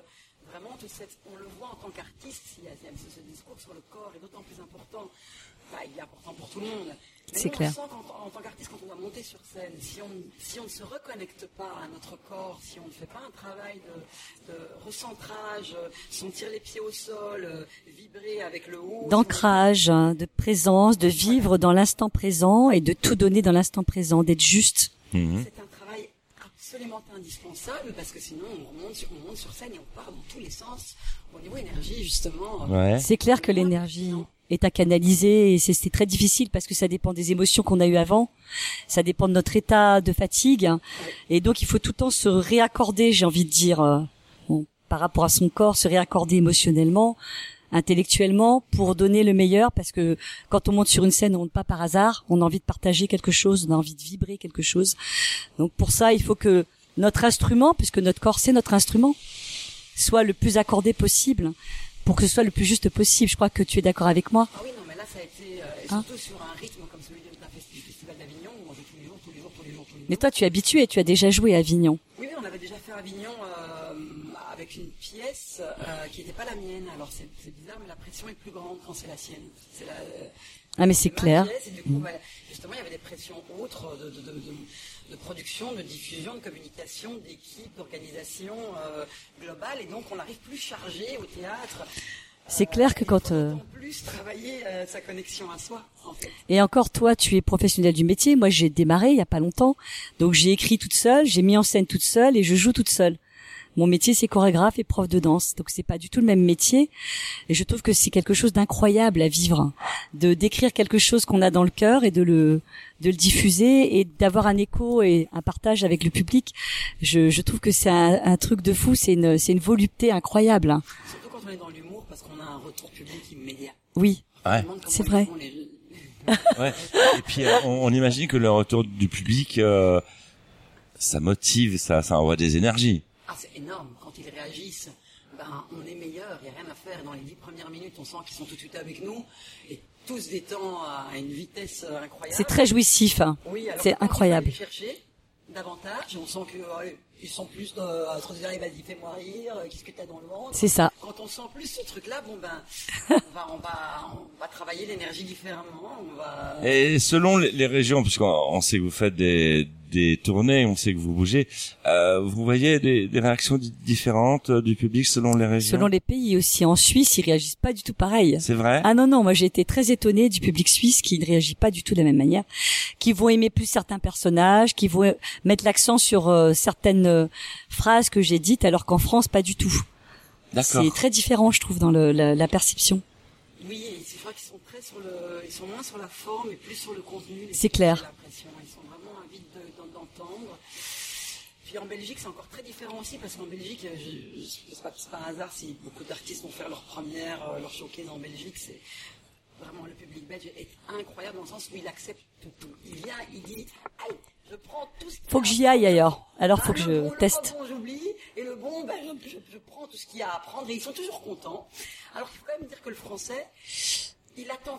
vraiment, toute cette- on le voit en tant qu'artiste, il y a, il y a ce, ce discours sur le corps est d'autant plus important. Enfin, il est important pour tout le monde. C'est clair. On sent qu'en en tant qu'artiste, quand on doit monter sur scène, si on, si on ne se reconnecte pas à notre corps, si on ne fait pas un travail de, de recentrage, sentir les pieds au sol, euh, vibrer avec le haut, D'ancrage, hein, de présence, de vivre dans l'instant présent et de tout donner dans l'instant présent, d'être juste. C'est un travail absolument indispensable parce que sinon on monte, sur, on monte sur scène et on part dans tous les sens. Au niveau énergie, justement. Ouais. C'est clair que l'énergie est à canaliser et c'est très difficile parce que ça dépend des émotions qu'on a eues avant, ça dépend de notre état de fatigue. Et donc il faut tout le temps se réaccorder, j'ai envie de dire, euh, par rapport à son corps, se réaccorder émotionnellement, intellectuellement pour donner le meilleur. Parce que quand on monte sur une scène, on monte pas par hasard, on a envie de partager quelque chose, on a envie de vibrer quelque chose. Donc pour ça, il faut que notre instrument, puisque notre corps c'est notre instrument, soit le plus accordé possible pour que ce soit le plus juste possible. Je crois que tu es d'accord avec moi. Ah oui, non, mais là, ça a été, euh, Hein surtout sur un rythme comme celui d'un festi- festival d'Avignon où on joue tous les jours, tous les jours, tous les jours, tous les jours. Mais toi, tu es habitué, tu as déjà joué à Avignon. Oui, oui, on avait déjà fait Avignon euh, avec une pièce euh, qui n'était pas la mienne. Alors c'est c'est bizarre, mais la pression est plus grande quand c'est la sienne. C'est la, Ah, mais c'est clair. pièce, et du coup, bah, justement, il y avait des pressions autres de, de, de, de- de production, de diffusion, de communication, d'équipe, d'organisation euh, globale. Et donc, on n'arrive plus chargé au théâtre. C'est clair que Il quand euh, plus travailler euh, sa connexion à soi, en fait. et encore toi, tu es professionnel du métier. Moi, j'ai démarré il y a pas longtemps, donc j'ai écrit toute seule, j'ai mis en scène toute seule et je joue toute seule. Mon métier, c'est chorégraphe et prof de danse, donc c'est pas du tout le même métier. Et je trouve que c'est quelque chose d'incroyable à vivre, de décrire quelque chose qu'on a dans le cœur et de le de le diffuser et d'avoir un écho et un partage avec le public. Je, je trouve que c'est un, un truc de fou, c'est une c'est une volupté incroyable. Surtout quand on est dans l'humour, parce qu'on a un retour public immédiat. Oui, Ouais. C'est vrai. les- Ouais. Et puis euh, on, on imagine que le retour du public, euh, ça motive, ça, ça envoie des énergies. Ah, c'est énorme. Quand ils réagissent, ben, on est meilleur, il n'y a rien à faire. Dans les dix premières minutes, on sent qu'ils sont tout de suite avec nous et tous des temps à une vitesse euh, incroyable. c'est très jouissif. hein. Oui, alors c'est incroyable. Chercher davantage. On sent que euh, ils sont plus euh, à se dire, vas-y, fais-moi rire. euh, Qu'est-ce que t'as dans le ventre? C'est ça. Quand on sent plus ce truc-là, bon ben, on va, on va, on va travailler l'énergie différemment. On va. Et selon les, régions, puisqu'on on sait que vous faites des, des tournées, on sait que vous bougez, euh, vous voyez des, des réactions di- différentes euh, du public selon les régions. Selon les pays aussi. En Suisse, ils réagissent pas du tout pareil. C'est vrai. Ah non non, moi j'ai été très étonnée du public suisse qui ne réagit pas du tout de la même manière, qui vont aimer plus certains personnages, qui vont euh, mettre l'accent sur euh, certaines euh, phrases que j'ai dites, alors qu'en France pas du tout. D'accord. C'est très différent, je trouve, dans le, la, la perception. Oui, et c'est vrai qu'ils sont très sur le, ils sont moins sur la forme et plus sur le contenu. C'est clair. j'ai l'impression. Ils sont vraiment avides d'entendre. Puis en Belgique, c'est encore très différent aussi parce qu'en Belgique, euh, je, je, c'est pas, c'est pas un hasard si beaucoup d'artistes vont faire leur première, euh, leur showcase en Belgique. C'est vraiment le public belge est incroyable dans le sens où il accepte tout. Il vient, il dit, allez, je prends tout ce qu'il Faut y que a j'y à aille prendre. ailleurs. Alors faut Ah, que le je bon, le teste. pas bon, j'oublie. Et le bon, ben, je, je- je prends tout ce qu'il y a à apprendre. Et ils sont toujours contents. Alors qu'il faut quand même dire que le français, il attend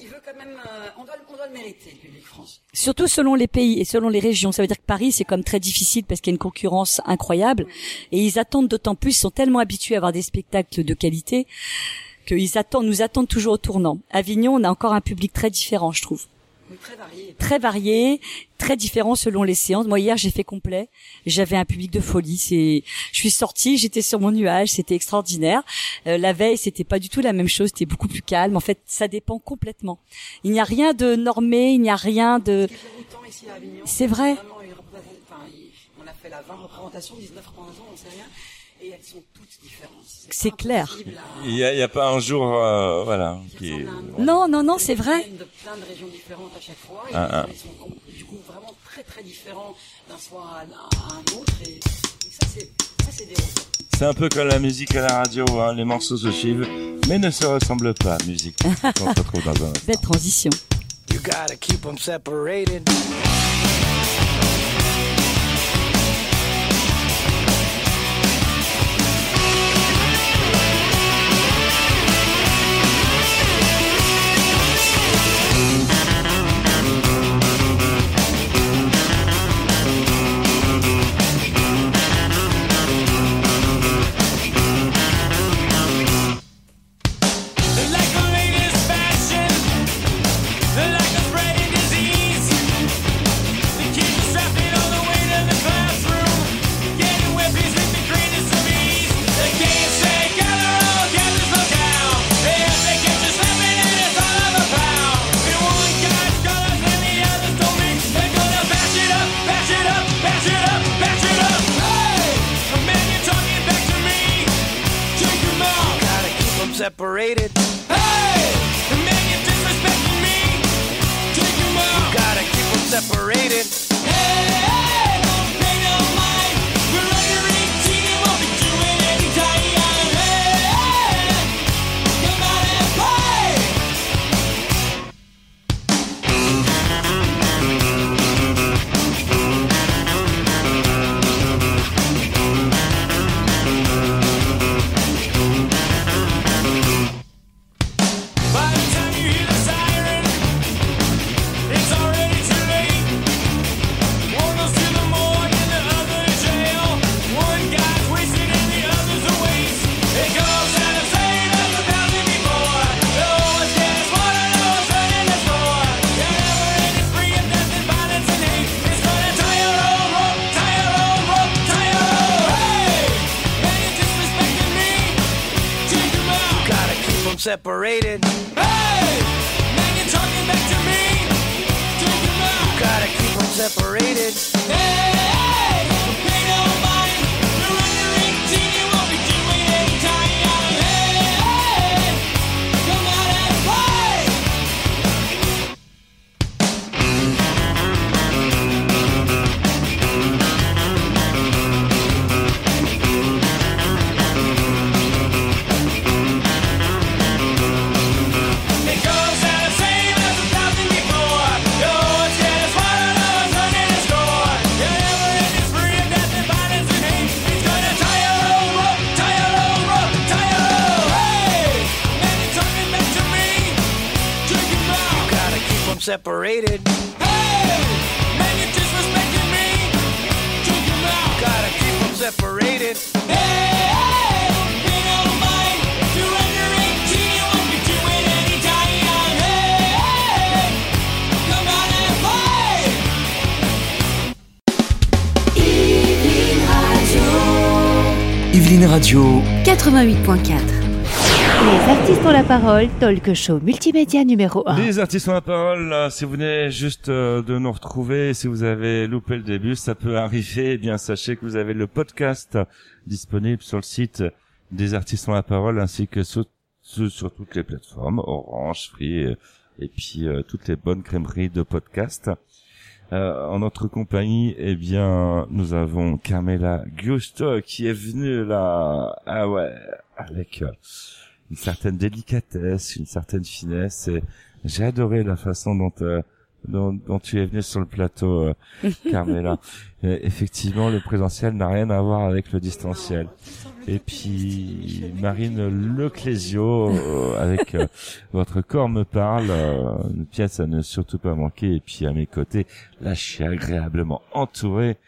il veut quand même, euh, on doit, on doit le mériter, le public français. Surtout selon les pays et selon les régions. Ça veut dire que Paris, c'est comme très difficile parce qu'il y a une concurrence incroyable. Et ils attendent d'autant plus, ils sont tellement habitués à avoir des spectacles de qualité qu'ils attendent, nous attendent toujours au tournant. Avignon, on a encore un public très différent, je trouve. Très varié. Très varié, très différent selon les séances. Moi, hier, j'ai fait complet. J'avais un public de folie. C'est, je suis sortie, j'étais sur mon nuage, c'était extraordinaire. Euh, la veille, c'était pas du tout la même chose, c'était beaucoup plus calme. En fait, ça dépend complètement. Il n'y a rien de normé, il n'y a rien de. C'est vrai. enfin, on a fait la 20 représentations, 19 représentations, on sait rien. Et elles sont toutes différentes. C'est clair. Il y a, a pas un jour, euh, voilà, qui est... Non, non, non, c'est vrai. Ils viennent de plein de régions différentes à chaque fois. Et Ah, ah. ils sont com- du coup vraiment très très différents d'un soir à, à un autre. Et, et ça, c'est ça, c'est un peu comme la musique à la radio, hein, les morceaux se suivent, mais ne se ressemblent pas. Musique, on se retrouve dans un. Belle transition. You gotta keep them separated. 88.4. Les artistes ont la parole, talk show multimédia numéro 1. Les artistes ont la parole. Si vous venez juste euh, de nous retrouver, si vous avez loupé le début, ça peut arriver. Eh bien, sachez que vous avez le podcast disponible sur le site des artistes ont la parole, ainsi que sur, sur, sur toutes les plateformes, Orange, Free, euh, et puis euh, toutes les bonnes crèmeries de podcast. Euh, en notre compagnie, eh bien, nous avons Carmela Gusto qui est venue là, ah ouais, avec euh, une certaine délicatesse, une certaine finesse. Et j'ai adoré la façon dont, euh, dont, dont tu es venue sur le plateau, euh, Carmela. Et effectivement, le présentiel n'a rien à voir avec le distanciel. Et puis Marine Leclésio euh, avec euh, votre corps me parle, euh, une pièce à ne surtout pas manquer. Et puis à mes côtés, là je suis agréablement entouré.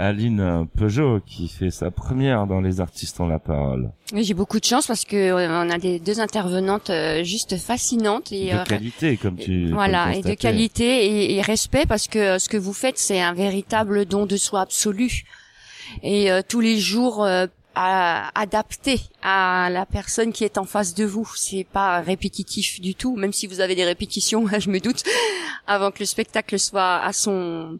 Aline Peugeot qui fait sa première dans les artistes ont la parole. Oui, j'ai beaucoup de chance parce que euh, on a des deux intervenantes euh, juste fascinantes et De euh, qualité comme tu voilà et de qualité et, et respect parce que ce que vous faites c'est un véritable don de soi absolu. Et euh, tous les jours euh, à- adapté à la personne qui est en face de vous. C'est pas répétitif du tout même si vous avez des répétitions je me doute avant que le spectacle soit à son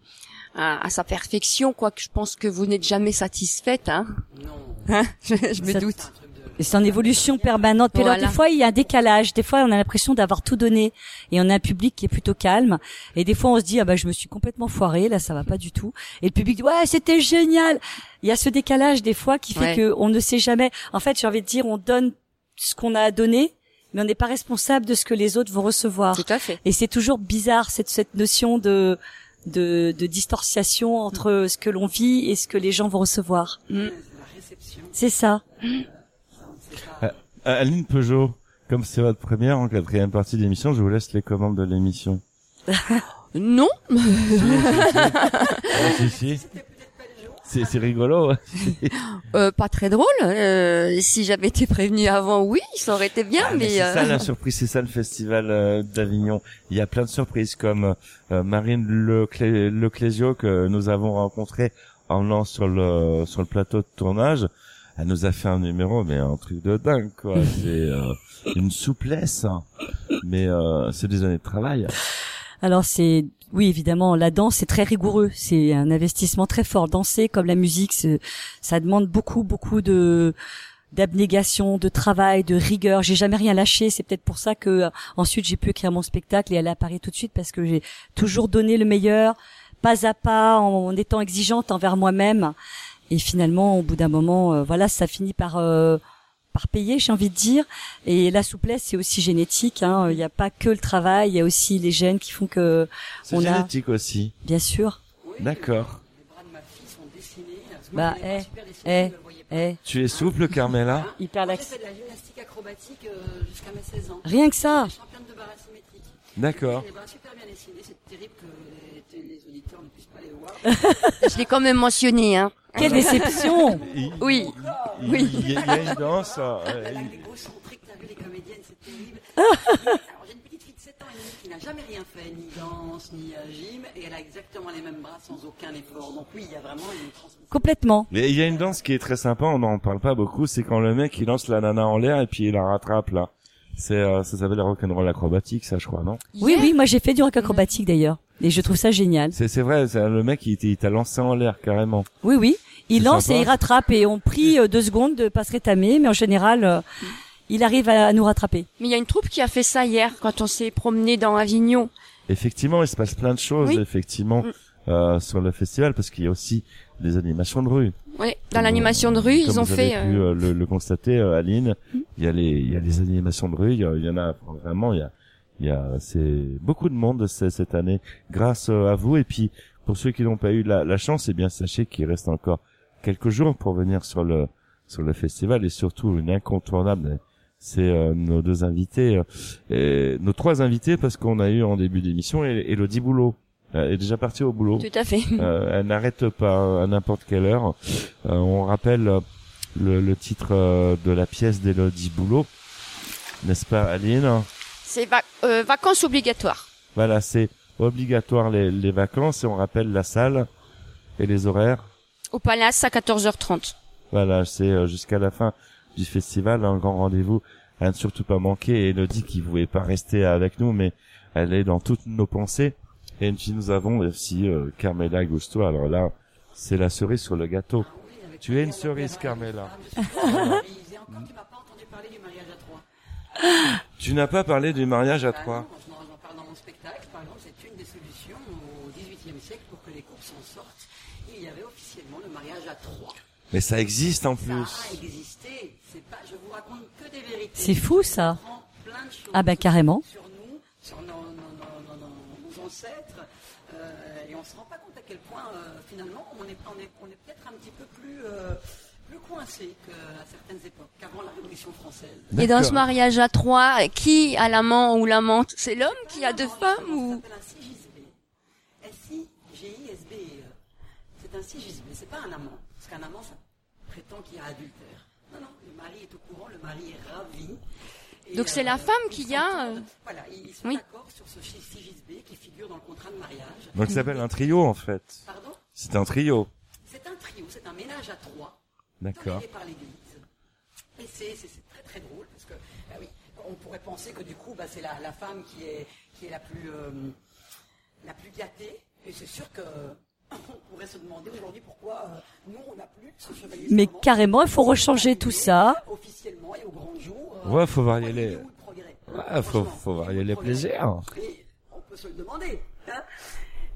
à, à sa perfection quoique je pense que vous n'êtes jamais satisfaite hein, Non. Hein je, je me doute Et c'est en évolution permanente. Puis alors, Voilà. des fois, il y a un décalage. Des fois, on a l'impression d'avoir tout donné. Et on a un public qui est plutôt calme. Et des fois, on se dit, ah bah, je me suis complètement foiré. Là, ça va pas du tout. Et le public dit, ouais, c'était génial. Il y a ce décalage, des fois, qui fait Ouais. que on ne sait jamais. En fait, j'ai envie de dire, on donne ce qu'on a à donner, mais on n'est pas responsable de ce que les autres vont recevoir. tout à fait Et c'est toujours bizarre, cette, cette notion de, de, de distorsion entre ce que l'on vit et ce que les gens vont recevoir. Mm. C'est ça. Euh, Aline Peugeot, comme c'est votre première en quatrième partie de l'émission, je vous laisse les commandes de l'émission. non Ah, si, si. C'est, rigolo. Euh, pas très drôle. Euh, si j'avais été prévenue avant, oui, ça aurait été bien, Ah, mais, mais c'est euh, ça la surprise, c'est ça le festival euh, d'Avignon. Il y a plein de surprises comme euh, Marine Leclé- Leclésio que nous avons rencontré en venant sur le sur le plateau de tournage. Elle nous a fait un numéro, mais un truc de dingue quoi. c'est euh, une souplesse, hein. mais euh, c'est des années de travail. Alors c'est oui évidemment la danse c'est très rigoureux, c'est un investissement très fort. Danser comme la musique, ça demande beaucoup beaucoup de d'abnégation, de travail, de rigueur. J'ai jamais rien lâché. C'est peut-être pour ça que ensuite j'ai pu écrire mon spectacle et aller à Paris tout de suite parce que j'ai toujours donné le meilleur, pas à pas, en, en étant exigeante envers moi-même. Et finalement, au bout d'un moment, euh, voilà, ça finit par euh, par payer, j'ai envie de dire. Et la souplesse, c'est aussi génétique. hein. Il n'y a pas que le travail, il y a aussi les gènes qui font que C'est on a, génétique aussi. bien sûr. D'accord. Les bras de ma fille sont dessinés. Parce que Bah, eh, eh, eh, Tu es souple, Carmela hyper J'ai lax. fait de la gymnastique acrobatique euh, jusqu'à mes 16 ans. Rien que ça. J'étais championne de barre asymétrique. D'accord. J'ai les bras super bien dessinés. C'est terrible que les, les auditeurs ne puissent pas les voir. Je l'ai quand même mentionné, hein. Quelle déception Il- Oui. il- Oui. Il y, a- il y a une danse. euh, Là, il- l'égocentrique, t'as vu les comédiennes, c'est terrible. Alors j'ai une petite fille de 7 ans et demi qui n'a jamais rien fait, ni danse, ni euh, gym, et elle a exactement les mêmes bras sans aucun effort. Donc oui, il y a vraiment une transmission. Complètement. Mais il y a une danse qui est très sympa, on n'en parle pas beaucoup, c'est quand le mec il lance la nana en l'air et puis il la rattrape là. C'est euh, ça s'appelle la rock'n'roll acrobatique, ça je crois, non? Oui, oui, moi j'ai fait du rock acrobatique d'ailleurs. Et je trouve ça génial. C'est c'est vrai, c'est- le mec il, il t'a lancé en l'air carrément. Oui, oui. Il C'est lance sympa. et il rattrape et on prie euh, deux secondes de pas se rétamer, mais en général, euh, il arrive à, nous rattraper. Mais il y a une troupe qui a fait ça hier quand on s'est promené dans Avignon. Effectivement, il se passe plein de choses Oui. effectivement Mm. euh, sur le festival parce qu'il y a aussi des animations de rue. Ouais, dans l'animation de rue, comme ils ont vous fait. avez pu euh, le, le constater, euh, Aline. Il y a les il y a les animations de rue, il y, a- il y en a vraiment il y a il y a c'est beaucoup de monde cette année grâce euh, à vous. Et puis pour ceux qui n'ont pas eu la, la chance, eh bien sachez qu'il reste encore quelques jours pour venir sur le sur le festival et surtout une incontournable. C'est euh, nos deux invités euh, et nos trois invités parce qu'on a eu en début d'émission Elodie Boulot. Elle est déjà partie au boulot. Tout à fait. euh, elle n'arrête pas à n'importe quelle heure. Euh, on rappelle euh, le, le titre de la pièce d'Elodie Boulot, n'est-ce pas Aline? C'est va- euh, vacances obligatoires. Voilà, c'est obligatoire les, les vacances et on rappelle la salle et les horaires. Au Palace à 14h30. Voilà, c'est euh, jusqu'à la fin du festival, un grand rendez-vous à ne surtout pas manquer. Et Elodie qui voulait pas rester avec nous, mais elle est dans toutes nos pensées. Et puis nous avons aussi euh, Carmela Gusto. Alors là, c'est la cerise sur le gâteau. Tu es une cerise, Carmela. Encore, tu m'as pas entendu parler du mariage à trois. Tu n'as pas parlé du mariage à trois. Ah non, J'en parle dans mon spectacle. Par exemple, c'est une des solutions au XVIIIe siècle pour que les couples s'en sortent. Il y avait officiellement le mariage à trois. Mais ça existe en Ça plus. a existé. C'est pas, je vous raconte que des vérités. C'est fou, ça. On apprend plein de choses Ah ben carrément. sur nous, sur nos, nos- nos- nos- nos- nos ancêtres, euh, et on se rend pas compte à quel point euh, finalement on est, on est, on est peut-être un petit peu plus, euh, plus coincé qu'à certaines époques, qu'avant la Révolution française. Et dans ce mariage à trois, qui a l'amant ou l'amante C'est l'homme qui a deux femmes ou? s'appelle un sigisbe. S-I-G-I-S-B. euh, C'est un sigisbe, c'est pas un amant. Parce qu'un amant, ça prétend qu'il y a adultère. Non, non, le mari est au courant, le mari est ravi. Et, Donc c'est la femme ils qui a, euh, Voilà, ils sont oui. d'accord sur ce qui figure dans le contrat de mariage. Donc ça s'appelle un trio en fait. Pardon? C'est un trio. C'est un trio, c'est un ménage à trois. D'accord. toléré par l'Église. Et c'est c'est- c'est très très drôle parce que, bah oui, on pourrait penser que du coup, bah, c'est la, la femme qui est, qui est la plus, euh, la plus gâtée. Et c'est sûr que on pourrait se demander aujourd'hui pourquoi euh, nous on n'a plus ce chevalier. Mais serment. carrément, il faut rechanger tout ça. Officiellement et au grand jour. euh, Ouais, faut varier il les- Ouais, faut, faut varier le les plaisirs. Et on peut se le demander. hein.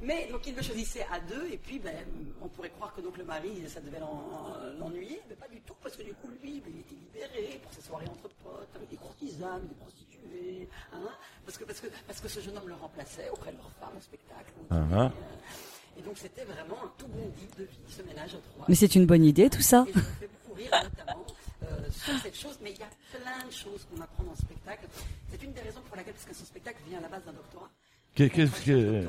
Mais donc il le choisissait à deux, et puis ben, on pourrait croire que donc le mari, ça devait l'en- l'ennuyer, mais pas du tout, parce que du coup lui, ben, il était libéré pour ses soirées entre potes, avec des courtisanes, des prostituées, hein, parce, que, parce, que, parce que ce jeune homme le remplaçait auprès de leur femme au spectacle. au dîner, Uh-huh. euh, et donc c'était vraiment un tout bon guide de vie, ce ménage à trois. Mais c'est une bonne idée tout ça. Et ça me fait beaucoup rire, notamment, euh, sur cette chose, mais il y a plein de choses qu'on apprend dans le spectacle. C'est une des raisons pour laquelle, parce que ce spectacle vient à la base d'un doctorat. Qu'est- Qu'est-ce que,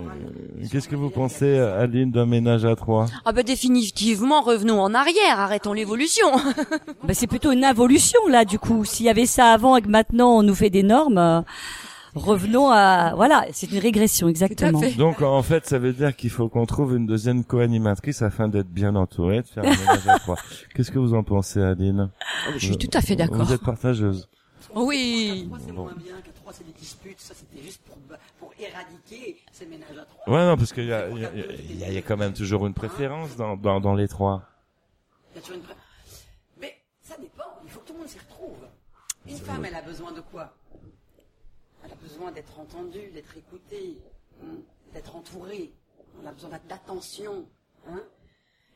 qu'est-ce que vous pensez, Aline, d'un ménage à trois? Ah ben définitivement, revenons en arrière, arrêtons l'évolution. Bah, c'est plutôt une involution là du coup. S'il y avait ça avant et que maintenant on nous fait des normes, euh, revenons à voilà, c'est une régression exactement. fait. Donc en fait, ça veut dire qu'il faut qu'on trouve une deuxième co-animatrice afin d'être bien entouré, de faire un ménage à trois. Qu'est-ce que vous en pensez, Aline Je suis tout à fait d'accord. Vous êtes partageuse. Oui. Bon. Trois, c'est des disputes. Ça, c'était juste pour, pour éradiquer ces ménages à trois. Ouais, non, parce qu'il y a, y, a, y a- y a quand même toujours une préférence dans, dans, dans les trois. Il y a toujours une pré- Mais ça dépend. Il faut tout le monde s'y retrouve. Une femme, elle a besoin de quoi? Elle a besoin d'être entendue, d'être écoutée, hein, d'être entourée. Elle a besoin d'attention. Hein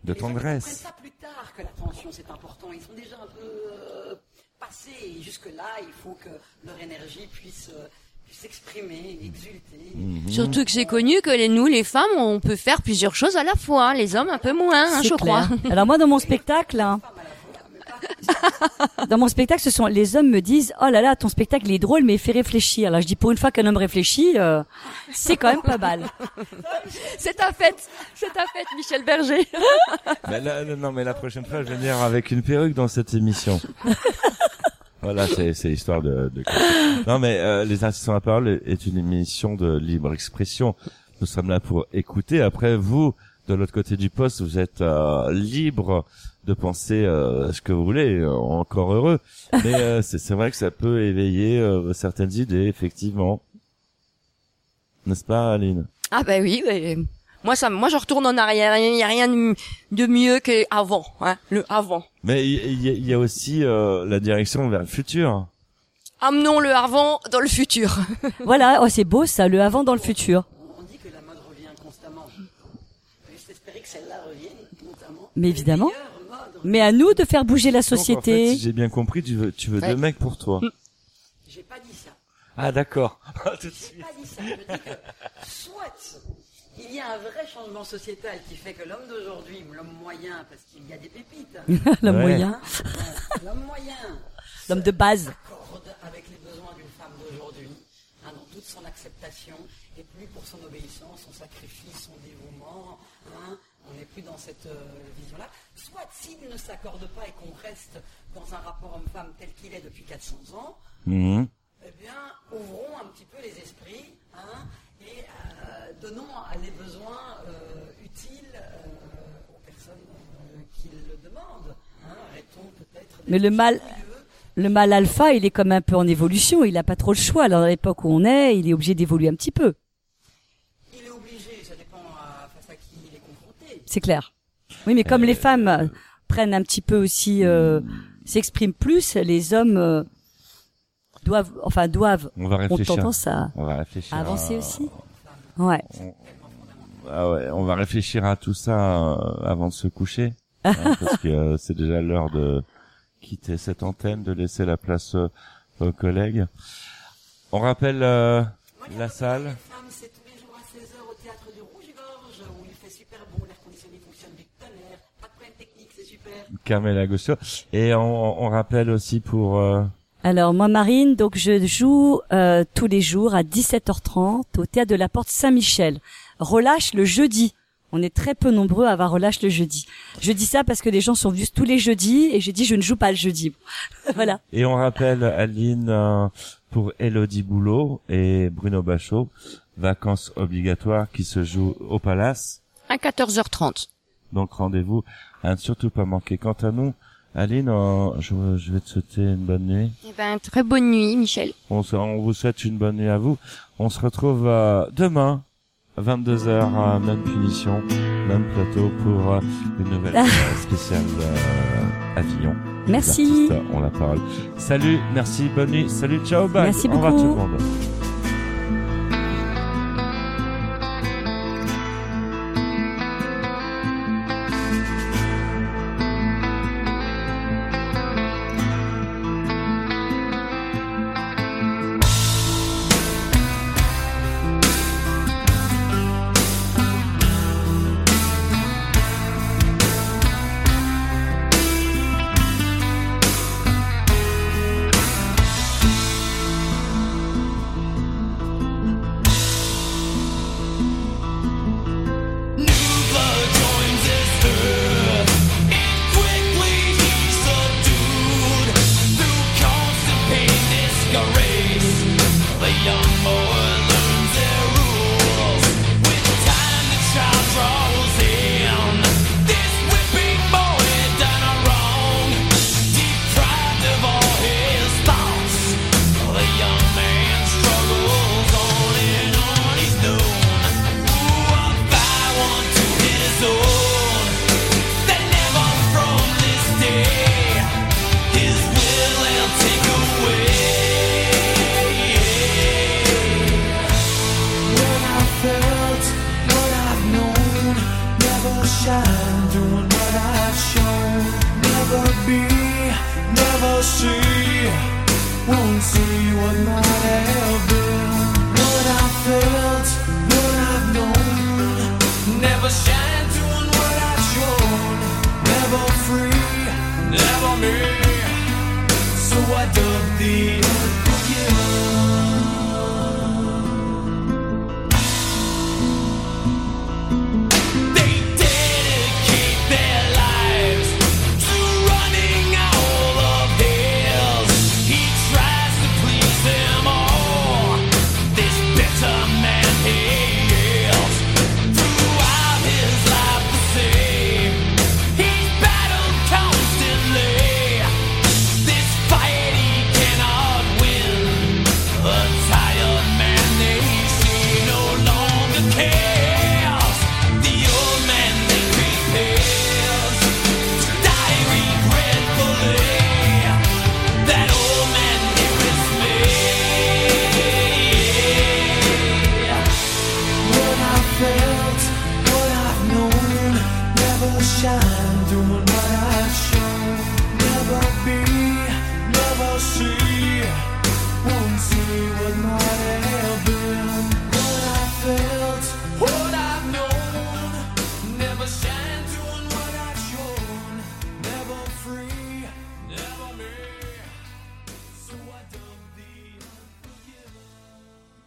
De ils tendresse. comprennent ça plus tard que l'attention c'est important. Ils sont déjà un peu Et jusque-là, il faut que leur énergie puisse, euh, s'exprimer, exulter. Mhm. Surtout que c'est connu que les, nous, les femmes, on peut faire plusieurs choses à la fois. Les hommes, un peu moins, hein, je clair. crois. Alors moi, dans mon spectacle, hein, dans mon spectacle, ce sont les hommes me disent oh là là, ton spectacle il est drôle, mais il fait réfléchir. Là, je dis pour une fois qu'un homme réfléchit, euh, c'est quand même pas mal. C'est ta fête. C'est ta fête, Michel Berger. Mais non, mais la prochaine fois, je vais venir avec une perruque dans cette émission. Voilà, c'est c'est histoire de. de... Non, mais euh, les assistants à la parole est une émission de libre expression. Nous sommes là pour écouter. Après, vous, de l'autre côté du poste, vous êtes euh, libre de penser euh, ce que vous voulez. euh, Encore heureux. Mais euh, c'est vrai que ça peut éveiller euh, certaines idées, effectivement. N'est-ce pas, Aline? Ah ben oui, mais moi ça, moi je retourne en arrière. Il n'y a rien de mieux que avant, hein, le avant. Mais il y, a- il y a aussi euh, la direction vers le futur. Amenons le avant dans le futur. Voilà, oh, c'est beau ça, le avant dans le futur. On dit que la mode revient constamment. Que celle-là revienne, notamment. Mais évidemment. Mais à nous de faire bouger la Donc, en fait, société. si j'ai bien compris, tu veux, tu veux Ouais. deux mecs pour toi. J'ai pas dit ça. Ah d'accord. Tout de J'ai suite. pas dit ça. Je dis que soit il y a un vrai changement sociétal qui fait que l'homme d'aujourd'hui, l'homme moyen, parce qu'il y a des pépites, hein, L'homme Ouais. moyen, l'homme moyen l'homme de base. s'accorde avec les besoins d'une femme d'aujourd'hui, hein, dans toute son acceptation, et plus pour son obéissance, son sacrifice, son dévouement. hein, on n'est plus dans cette euh, vision-là. Soit s'il ne s'accorde pas et qu'on reste dans un rapport homme-femme tel qu'il est depuis 400 ans, Mhm. eh bien, ouvrons un petit peu les esprits hein, et euh, donnons à les besoins euh, utiles euh, aux personnes euh, qui le demandent. Hein, arrêtons peut-être. d'être Mais le mal, le mal alpha, il est comme un peu en évolution. Il a pas trop le choix. Alors, à l'époque où on est, il est obligé d'évoluer un petit peu. Il est obligé, ça dépend à, face à qui il est confronté. C'est clair. Oui, mais comme les femmes euh, prennent un petit peu aussi, euh, s'expriment plus, les hommes euh, doivent, enfin doivent, On va ont réfléchir. tendance à, On va réfléchir. à avancer à- aussi. Ouais. Ah ouais, on va réfléchir à tout ça euh, avant de se coucher, hein, parce que euh, c'est déjà l'heure de quitter cette antenne, de laisser la place euh, aux collègues. On rappelle euh, la salle. Les femmes, c'est tous les jours à 16h au théâtre du Rouge-Gorge, où il fait super beau, l'air conditionné fonctionne du tonnerre, pas de problème technique, c'est super. Carmela Gossio. Et on, on rappelle aussi pour euh, Alors moi Marine, donc je joue euh, tous les jours à 17h30 au théâtre de la Porte Saint-Michel. Relâche le jeudi. On est très peu nombreux à avoir relâche le jeudi. Je dis ça parce que les gens sont venus tous les jeudis et j'ai dit je ne joue pas le jeudi. voilà. et on rappelle Aline euh, pour Elodie Boulot et Bruno Bachot, vacances obligatoires qui se jouent au Palace. À 14h30. Donc rendez-vous à ne surtout pas manquer. Quant à nous, Aline, je, je vais te souhaiter une bonne nuit. Eh ben, très bonne nuit, Michel. On, on vous souhaite une bonne nuit à vous. On se retrouve euh, demain, 22h, à même punition, même plateau pour euh, une nouvelle euh, spéciale euh, Avignon. Les Merci. artistes ont la parole. Salut, merci, bonne nuit. Salut, ciao, bye. Merci Au revoir tout beaucoup. le monde. Never free, never me. So I dug the